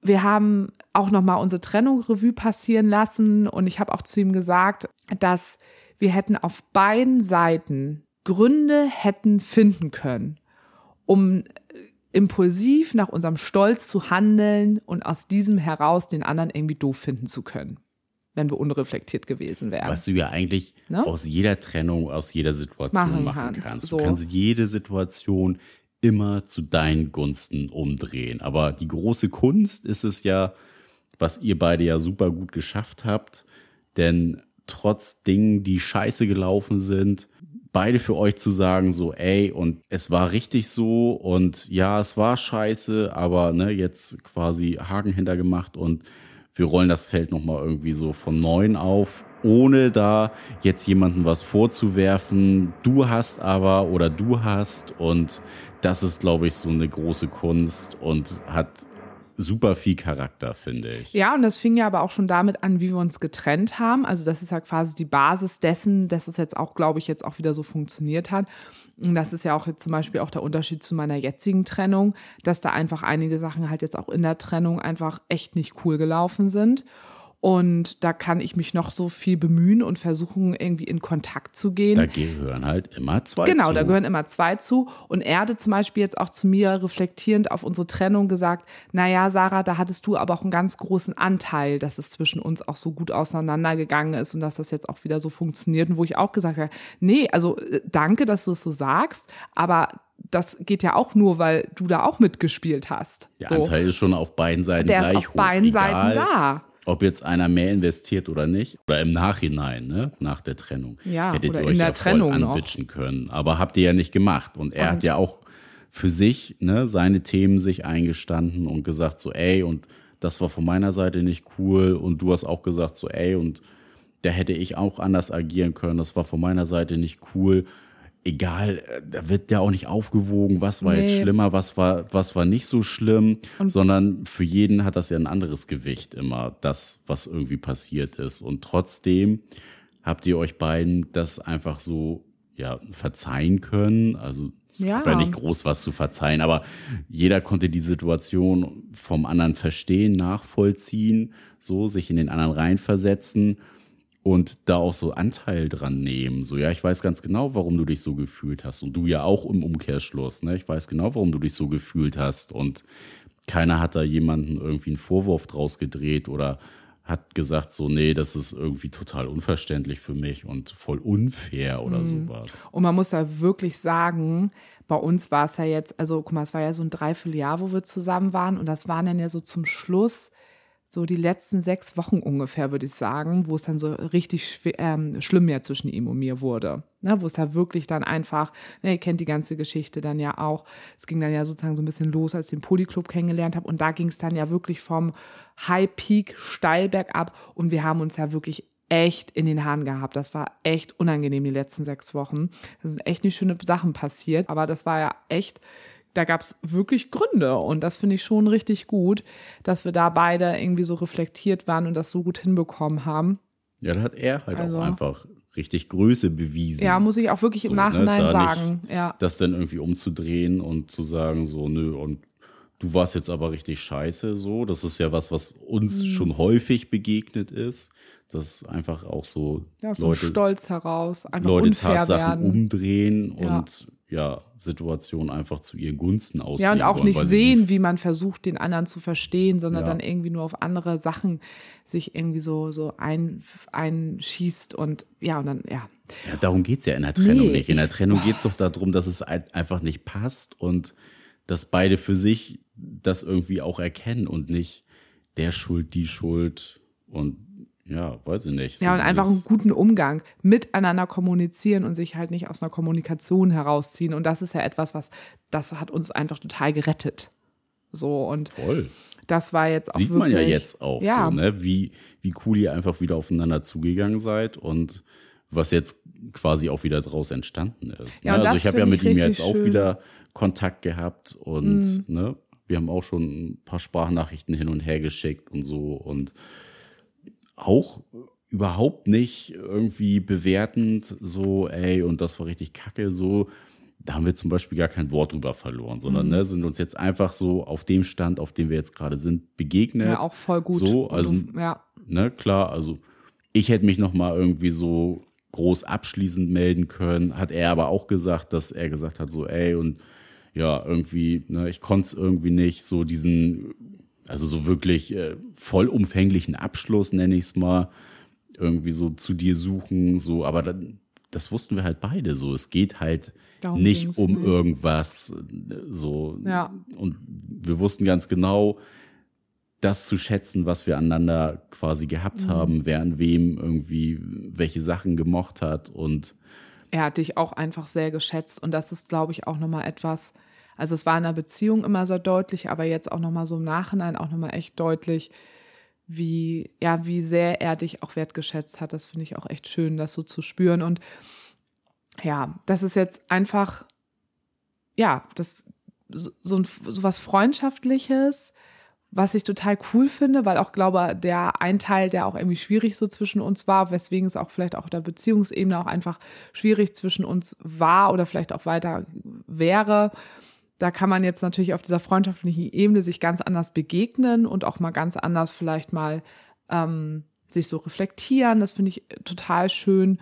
wir haben auch noch mal unsere Trennung Revue passieren lassen und ich habe auch zu ihm gesagt, dass wir hätten auf beiden Seiten Gründe hätten finden können, um impulsiv nach unserem Stolz zu handeln und aus diesem heraus den anderen irgendwie doof finden zu können wenn wir unreflektiert gewesen wären. Was du ja eigentlich ne? aus jeder Trennung, aus jeder Situation machen, machen kannst. kannst. Du so. kannst jede Situation immer zu deinen Gunsten umdrehen. Aber die große Kunst ist es ja, was ihr beide ja super gut geschafft habt, denn trotz Dingen, die scheiße gelaufen sind, beide für euch zu sagen, so, ey, und es war richtig so und ja, es war scheiße, aber ne, jetzt quasi Haken hintergemacht und wir rollen das Feld nochmal irgendwie so von neun auf, ohne da jetzt jemandem was vorzuwerfen. Du hast aber oder du hast und das ist, glaube ich, so eine große Kunst und hat super viel Charakter, finde ich. Ja, und das fing ja aber auch schon damit an, wie wir uns getrennt haben. Also das ist ja quasi die Basis dessen, dass es jetzt auch, glaube ich, jetzt auch wieder so funktioniert hat. Das ist ja auch jetzt zum Beispiel auch der Unterschied zu meiner jetzigen Trennung, dass da einfach einige Sachen halt jetzt auch in der Trennung einfach echt nicht cool gelaufen sind. Und da kann ich mich noch so viel bemühen und versuchen, irgendwie in Kontakt zu gehen. Da gehören halt immer zwei genau, zu. Genau, da gehören immer zwei zu. Und er hatte zum Beispiel jetzt auch zu mir reflektierend auf unsere Trennung gesagt, naja, Sarah, da hattest du aber auch einen ganz großen Anteil, dass es zwischen uns auch so gut auseinandergegangen ist und dass das jetzt auch wieder so funktioniert. Und wo ich auch gesagt habe, nee, also äh, danke, dass du es so sagst, aber das geht ja auch nur, weil du da auch mitgespielt hast. Der so. Anteil ist schon auf beiden Seiten Der gleich ist auf hoch. beiden egal, Seiten da. Ob jetzt einer mehr investiert oder nicht, oder im Nachhinein, ne, nach der Trennung. Ja, hättet ihr in euch der ja Trennung voll anbitschen können. Aber habt ihr ja nicht gemacht. Und er Und- hat ja auch für sich, ne, seine Themen sich eingestanden und gesagt so, ey, und das war von meiner Seite nicht cool. Und du hast auch gesagt so, ey, und da hätte ich auch anders agieren können. Das war von meiner Seite nicht cool. Egal, äh, da wird ja auch nicht aufgewogen, was war jetzt Nee. schlimmer, was war, was war nicht so schlimm, Und- sondern für jeden hat das ja ein anderes Gewicht immer, das, was irgendwie passiert ist. Und trotzdem habt ihr euch beiden das einfach so, ja, verzeihen können. Also, es Ja. gibt ja nicht groß was zu verzeihen, aber jeder konnte die Situation vom anderen verstehen, nachvollziehen, so, sich in den anderen reinversetzen und da auch so Anteil dran nehmen. So, ja, ich weiß ganz genau, warum du dich so gefühlt hast. Und du ja auch im Umkehrschluss, ne? Ich weiß genau, warum du dich so gefühlt hast. Und keiner hat da jemanden irgendwie einen Vorwurf draus gedreht oder hat gesagt, so, nee, das ist irgendwie total unverständlich für mich und voll unfair oder sowas. Und man muss ja wirklich sagen, bei uns war es ja jetzt, also guck mal, es war ja so ein Dreivierteljahr, wo wir zusammen waren und das waren dann ja so zum Schluss so die letzten sechs Wochen ungefähr, würde ich sagen, wo es dann so richtig schwer, ähm, schlimm ja zwischen ihm und mir wurde. Ne, wo es ja wirklich dann einfach, ne, ihr kennt die ganze Geschichte dann ja auch. Es ging dann ja sozusagen so ein bisschen los, als ich den Polyclub kennengelernt habe. Und da ging es dann ja wirklich vom High Peak steil bergab. Und wir haben uns ja wirklich echt in den Haaren gehabt. Das war echt unangenehm die letzten sechs Wochen. Da sind echt nicht schöne Sachen passiert. Aber das war ja echt da gab es wirklich Gründe und das finde ich schon richtig gut, dass wir da beide irgendwie so reflektiert waren und das so gut hinbekommen haben. Ja, da hat er halt Also- auch einfach richtig Größe bewiesen. Ja, muss ich auch wirklich im So, ne, Nachhinein da sagen. nicht- Ja. das dann irgendwie umzudrehen und zu sagen, so, nö, und du warst jetzt aber richtig scheiße, so. Das ist ja was, was uns Mhm. schon häufig begegnet ist. Dass einfach auch so Ja, aus so Leute, Stolz heraus, einfach Leute unfair Tatsachen werden. umdrehen Ja. und ja, Situationen einfach zu ihren Gunsten auslegen Ja, und auch wollen, nicht sehen, wie man versucht, den anderen zu verstehen, sondern Ja. dann irgendwie nur auf andere Sachen sich irgendwie so, so ein, einschießt und ja, und dann, ja. Ja, darum geht's ja in der Trennung Nee, nicht. In der Trennung geht's doch darum, dass es ein- einfach nicht passt und dass beide für sich das irgendwie auch erkennen und nicht der Schuld, die Schuld und ja, weiß ich nicht. Ja, So und einfach einen guten Umgang miteinander kommunizieren und sich halt nicht aus einer Kommunikation herausziehen. Und das ist ja etwas, was, das hat uns einfach total gerettet. So, und Voll. das war jetzt auch Sieht wirklich, man ja jetzt auch ja, so, ne? Wie, wie cool ihr einfach wieder aufeinander zugegangen seid und was jetzt quasi auch wieder draus entstanden ist. Ja, ne? Also das ich habe ja mit ihm jetzt auch schön. Mhm. wieder Kontakt gehabt und ne, wir haben auch schon ein paar Sprachnachrichten hin und her geschickt und so und auch überhaupt nicht irgendwie bewertend, so, ey, und das war richtig kacke, so. Da haben wir zum Beispiel gar kein Wort drüber verloren, Mhm. sondern ne, sind uns jetzt einfach so auf dem Stand, auf dem wir jetzt gerade sind, begegnet. ja, auch voll gut. So, also, du- ja, ne, klar, also ich hätte mich noch mal irgendwie so groß abschließend melden können, hat er aber auch gesagt, dass er gesagt hat, so, ey, und ja, irgendwie, ne, ich konnte es irgendwie nicht, so diesen, also so wirklich äh, vollumfänglichen Abschluss, nenne ich es mal, irgendwie so zu dir suchen, so, aber dann, das wussten wir halt beide so. Es geht halt Darum nicht um nicht. irgendwas, äh, so. Ja. Und wir wussten ganz genau, das zu schätzen, was wir aneinander quasi gehabt Mhm. haben, wer an wem irgendwie welche Sachen gemocht hat und er hat dich auch einfach sehr geschätzt und das ist, glaube ich, auch nochmal etwas, also es war in der Beziehung immer so deutlich, aber jetzt auch nochmal so im Nachhinein auch nochmal echt deutlich, wie, ja, wie sehr er dich auch wertgeschätzt hat. Das finde ich auch echt schön, das so zu spüren. Und ja, das ist jetzt einfach, ja, das so, so, so was Freundschaftliches, was ich total cool finde, weil auch glaube, der ein Teil, der auch irgendwie schwierig so zwischen uns war, weswegen es auch vielleicht auch der Beziehungsebene auch einfach schwierig zwischen uns war oder vielleicht auch weiter wäre. Da kann man jetzt natürlich auf dieser freundschaftlichen Ebene sich ganz anders begegnen und auch mal ganz anders vielleicht mal ähm, sich so reflektieren. Das finde ich total schön.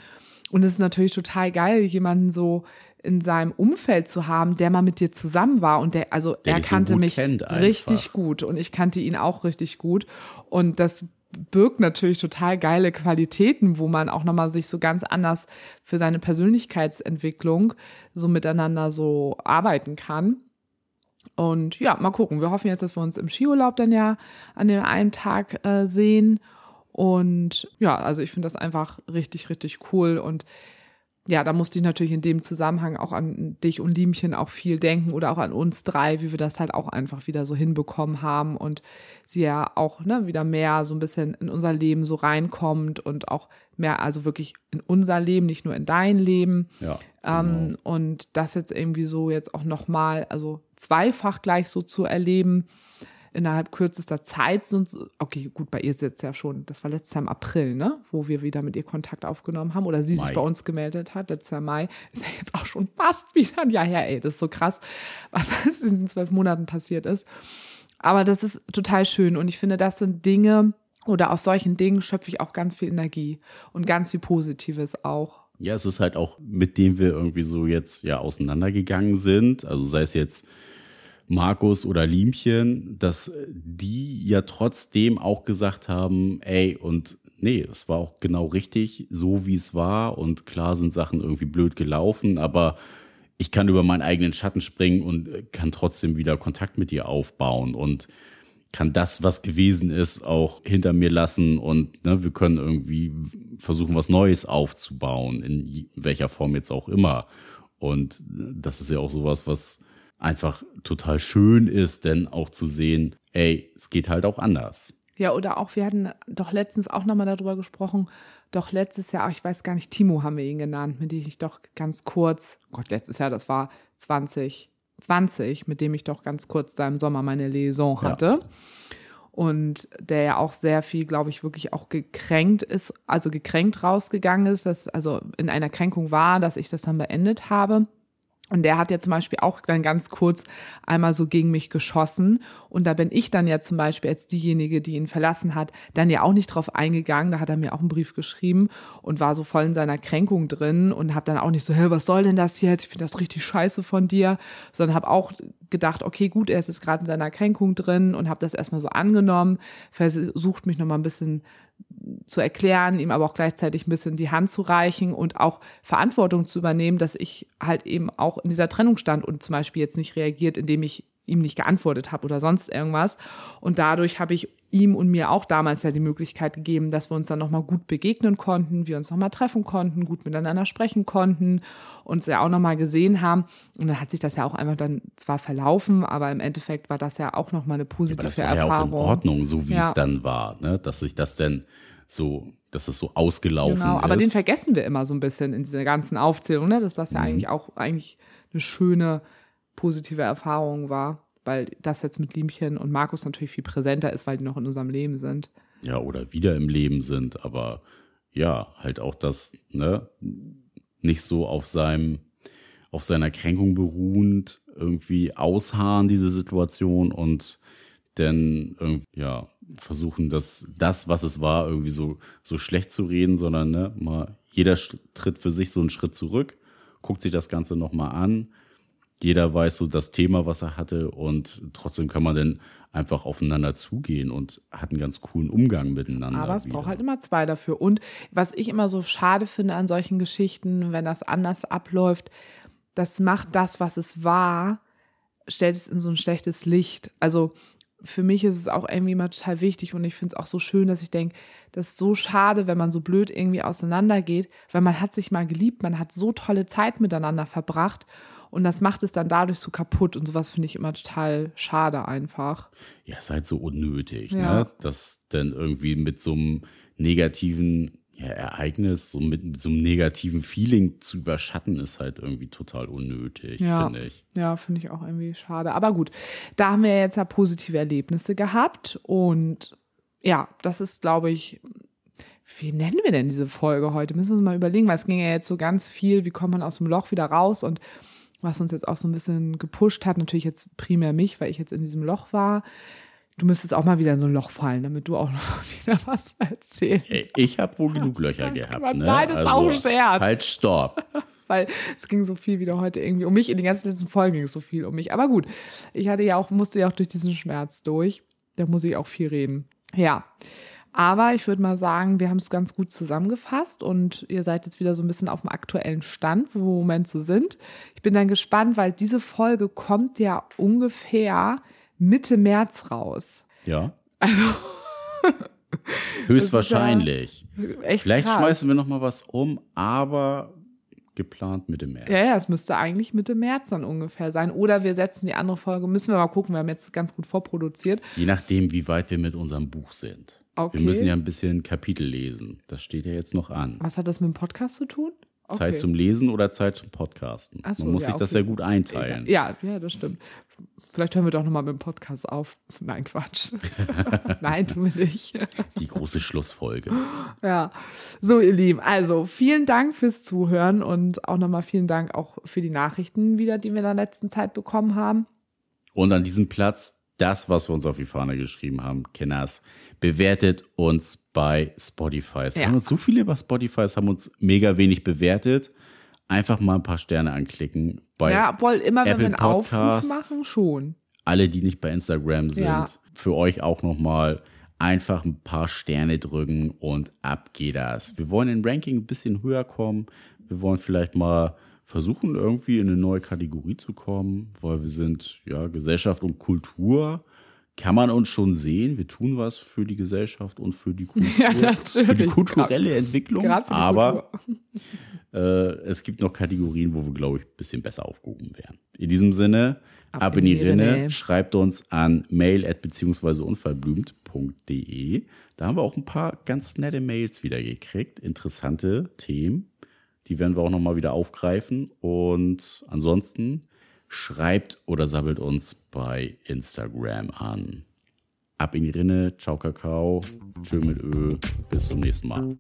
Und es ist natürlich total geil, jemanden so in seinem Umfeld zu haben, der mal mit dir zusammen war und der, also Der er so kannte gut mich richtig gut und ich kannte ihn auch richtig gut und das birgt natürlich total geile Qualitäten, wo man auch nochmal sich so ganz anders für seine Persönlichkeitsentwicklung so miteinander so arbeiten kann. Und ja, mal gucken. Wir hoffen jetzt, dass wir uns im Skiurlaub dann ja an dem einen Tag äh, sehen. Und ja, also ich finde das einfach richtig, richtig cool. Und ja, da musste ich natürlich in dem Zusammenhang auch an dich und Liemchen auch viel denken oder auch an uns drei, wie wir das halt auch einfach wieder so hinbekommen haben und sie ja auch ne, wieder mehr so ein bisschen in unser Leben so reinkommt und auch mehr, also wirklich in unser Leben, nicht nur in dein Leben. Ja. Ähm, genau. Und das jetzt irgendwie so jetzt auch nochmal, also zweifach gleich so zu erleben, innerhalb kürzester Zeit. Sonst, okay, gut, bei ihr ist jetzt ja schon, das war letztes Jahr im April, ne? Wo wir wieder mit ihr Kontakt aufgenommen haben oder sie Mai. sich bei uns gemeldet hat, letztes Jahr Mai. Ist ja jetzt auch schon fast wieder ein Jahr her, ey. Das ist so krass, was in diesen zwölf Monaten passiert ist. Aber das ist total schön und ich finde, das sind Dinge, oder aus solchen Dingen schöpfe ich auch ganz viel Energie und ganz viel Positives auch. Ja, es ist halt auch, mit dem wir irgendwie so jetzt ja auseinandergegangen sind. Also sei es jetzt Markus oder Liemchen, dass die ja trotzdem auch gesagt haben, ey, und nee, es war auch genau richtig, so wie es war. Und klar sind Sachen irgendwie blöd gelaufen, aber ich kann über meinen eigenen Schatten springen und kann trotzdem wieder Kontakt mit dir aufbauen und kann das, was gewesen ist, auch hinter mir lassen und ne, wir können irgendwie versuchen, was Neues aufzubauen, in welcher Form jetzt auch immer. Und das ist ja auch sowas, was einfach total schön ist, denn auch zu sehen, ey, es geht halt auch anders. Ja, oder auch, wir hatten doch letztens auch nochmal darüber gesprochen, doch letztes Jahr, ich weiß gar nicht, Timo haben wir ihn genannt, mit dem ich doch ganz kurz, oh Gott, letztes Jahr, das war 2020, mit dem ich doch ganz kurz da im Sommer meine Liaison Ja. hatte. Und der ja auch sehr viel, glaube ich, wirklich auch gekränkt ist, also gekränkt rausgegangen ist, dass also in einer Kränkung war, dass ich das dann beendet habe. Und der hat ja zum Beispiel auch dann ganz kurz einmal so gegen mich geschossen. Und da bin ich dann ja zum Beispiel als diejenige, die ihn verlassen hat, dann ja auch nicht drauf eingegangen. Da hat er mir auch einen Brief geschrieben und war so voll in seiner Kränkung drin und habe dann auch nicht so, hey, was soll denn das jetzt? Ich finde das richtig scheiße von dir. Sondern habe auch gedacht, okay, gut, er ist jetzt gerade in seiner Kränkung drin und habe das erstmal so angenommen, versucht mich nochmal ein bisschen zu erklären, ihm aber auch gleichzeitig ein bisschen die Hand zu reichen und auch Verantwortung zu übernehmen, dass ich halt eben auch in dieser Trennung stand und zum Beispiel jetzt nicht reagiert, indem ich ihm nicht geantwortet habe oder sonst irgendwas. Und dadurch habe ich ihm und mir auch damals ja die Möglichkeit gegeben, dass wir uns dann nochmal gut begegnen konnten, wir uns nochmal treffen konnten, gut miteinander sprechen konnten, uns ja auch nochmal gesehen haben. Und dann hat sich das ja auch einfach dann zwar verlaufen, aber im Endeffekt war das ja auch nochmal eine positive Aber das war Erfahrung. ja auch in Ordnung, so wie Ja. es dann war, ne? dass sich das denn so, dass es so ausgelaufen Genau, ist. aber den vergessen wir immer so ein bisschen in dieser ganzen Aufzählung, ne? dass das ja Mhm. eigentlich auch eigentlich eine schöne positive Erfahrung war, weil das jetzt mit Liemchen und Markus natürlich viel präsenter ist, weil die noch in unserem Leben sind. ja, oder wieder im Leben sind, aber ja, halt auch das, ne, nicht so auf seinem, auf seiner Kränkung beruhend irgendwie ausharren, diese Situation und dann ja, versuchen, das, das, was es war, irgendwie so, so schlecht zu reden, sondern ne, mal jeder tritt für sich so einen Schritt zurück, guckt sich das Ganze nochmal an. Jeder weiß so das Thema, was er hatte und trotzdem kann man dann einfach aufeinander zugehen und hat einen ganz coolen Umgang miteinander. Aber es wieder. braucht halt immer zwei dafür. Und was ich immer so schade finde an solchen Geschichten, wenn das anders abläuft, das macht das, was es war, stellt es in so ein schlechtes Licht. Also für mich ist es auch irgendwie immer total wichtig und ich finde es auch so schön, dass ich denke, das ist so schade, wenn man so blöd irgendwie auseinandergeht, weil man hat sich mal geliebt, man hat so tolle Zeit miteinander verbracht und das macht es dann dadurch so kaputt und sowas finde ich immer total schade einfach. Ja, ist halt so unnötig, Ja. ne? Das dann irgendwie mit so einem negativen ja, Ereignis, so mit, mit so einem negativen Feeling zu überschatten, ist halt irgendwie total unnötig, Ja. finde ich. Ja, finde ich auch irgendwie schade. Aber gut, da haben wir jetzt ja positive Erlebnisse gehabt und ja, das ist, glaube ich, wie nennen wir denn diese Folge heute? Müssen wir uns mal überlegen, weil es ging ja jetzt so ganz viel, wie kommt man aus dem Loch wieder raus und was uns jetzt auch so ein bisschen gepusht hat, natürlich jetzt primär mich, weil ich jetzt in diesem Loch war. Du müsstest auch mal wieder in so ein Loch fallen, damit du auch noch wieder was erzählst. Ich habe wohl genug Löcher gehabt. Ne? nein, das war auch ein Scherz. Halt, stopp. weil es ging so viel wieder heute irgendwie um mich. In den ganzen letzten Folgen ging es so viel um mich. Aber gut, ich hatte ja auch, musste ja auch durch diesen Schmerz durch. Da muss ich auch viel reden. Ja. Aber ich würde mal sagen, wir haben es ganz gut zusammengefasst und ihr seid jetzt wieder so ein bisschen auf dem aktuellen Stand, wo wir im Moment so sind. Ich bin dann gespannt, weil diese Folge kommt ja ungefähr Mitte März raus. Ja, Also höchstwahrscheinlich. echt Vielleicht krass. schmeißen wir noch mal was um, aber geplant mit dem März. Ja, ja, es müsste eigentlich Mitte März dann ungefähr sein. Oder wir setzen die andere Folge, müssen wir mal gucken, wir haben jetzt ganz gut vorproduziert. Je nachdem, wie weit wir mit unserem Buch sind. Okay. Wir müssen ja ein bisschen Kapitel lesen. Das steht ja jetzt noch an. Was hat das mit dem Podcast zu tun? Zeit Okay. zum Lesen oder Zeit zum Podcasten. So, Man muss ja, sich das okay. ja gut einteilen. Ja, ja, das stimmt. Vielleicht hören wir doch nochmal mit dem Podcast auf. Nein, Quatsch. Nein, tun wir nicht. Die große Schlussfolge. ja. So, ihr Lieben. Also, vielen Dank fürs Zuhören und auch nochmal vielen Dank auch für die Nachrichten wieder, die wir in der letzten Zeit bekommen haben. Und an diesem Platz das, was wir uns auf die Fahne geschrieben haben, Kenners, bewertet uns bei Spotify. Es Ja. waren uns so viele bei Spotify, es haben uns mega wenig bewertet. Einfach mal ein paar Sterne anklicken. Bei ja, obwohl immer, wenn Apple wir einen Aufruf Podcasts. machen, schon. alle, die nicht bei Instagram sind, Ja. für euch auch nochmal einfach ein paar Sterne drücken und ab geht das. Wir wollen im Ranking ein bisschen höher kommen. Wir wollen vielleicht mal versuchen, irgendwie in eine neue Kategorie zu kommen, weil wir sind, ja, Gesellschaft und Kultur. Kann man uns schon sehen. Wir tun was für die Gesellschaft und für die Kultur. Ja. Für die kulturelle Entwicklung. Gerade für die aber Kultur. äh, es gibt noch Kategorien, wo wir, glaube ich, ein bisschen besser aufgehoben wären. In diesem Sinne, ab, in die Rinne. Schreibt uns an mail beziehungsweise unverblümt.de. Da haben wir auch ein paar ganz nette Mails wieder gekriegt. Interessante Themen. Die werden wir auch nochmal wieder aufgreifen. Und ansonsten schreibt oder sabbelt uns bei Instagram an. Ab in die Rinne. Ciao, Kakao. Tschö mit Ö. Bis zum nächsten Mal.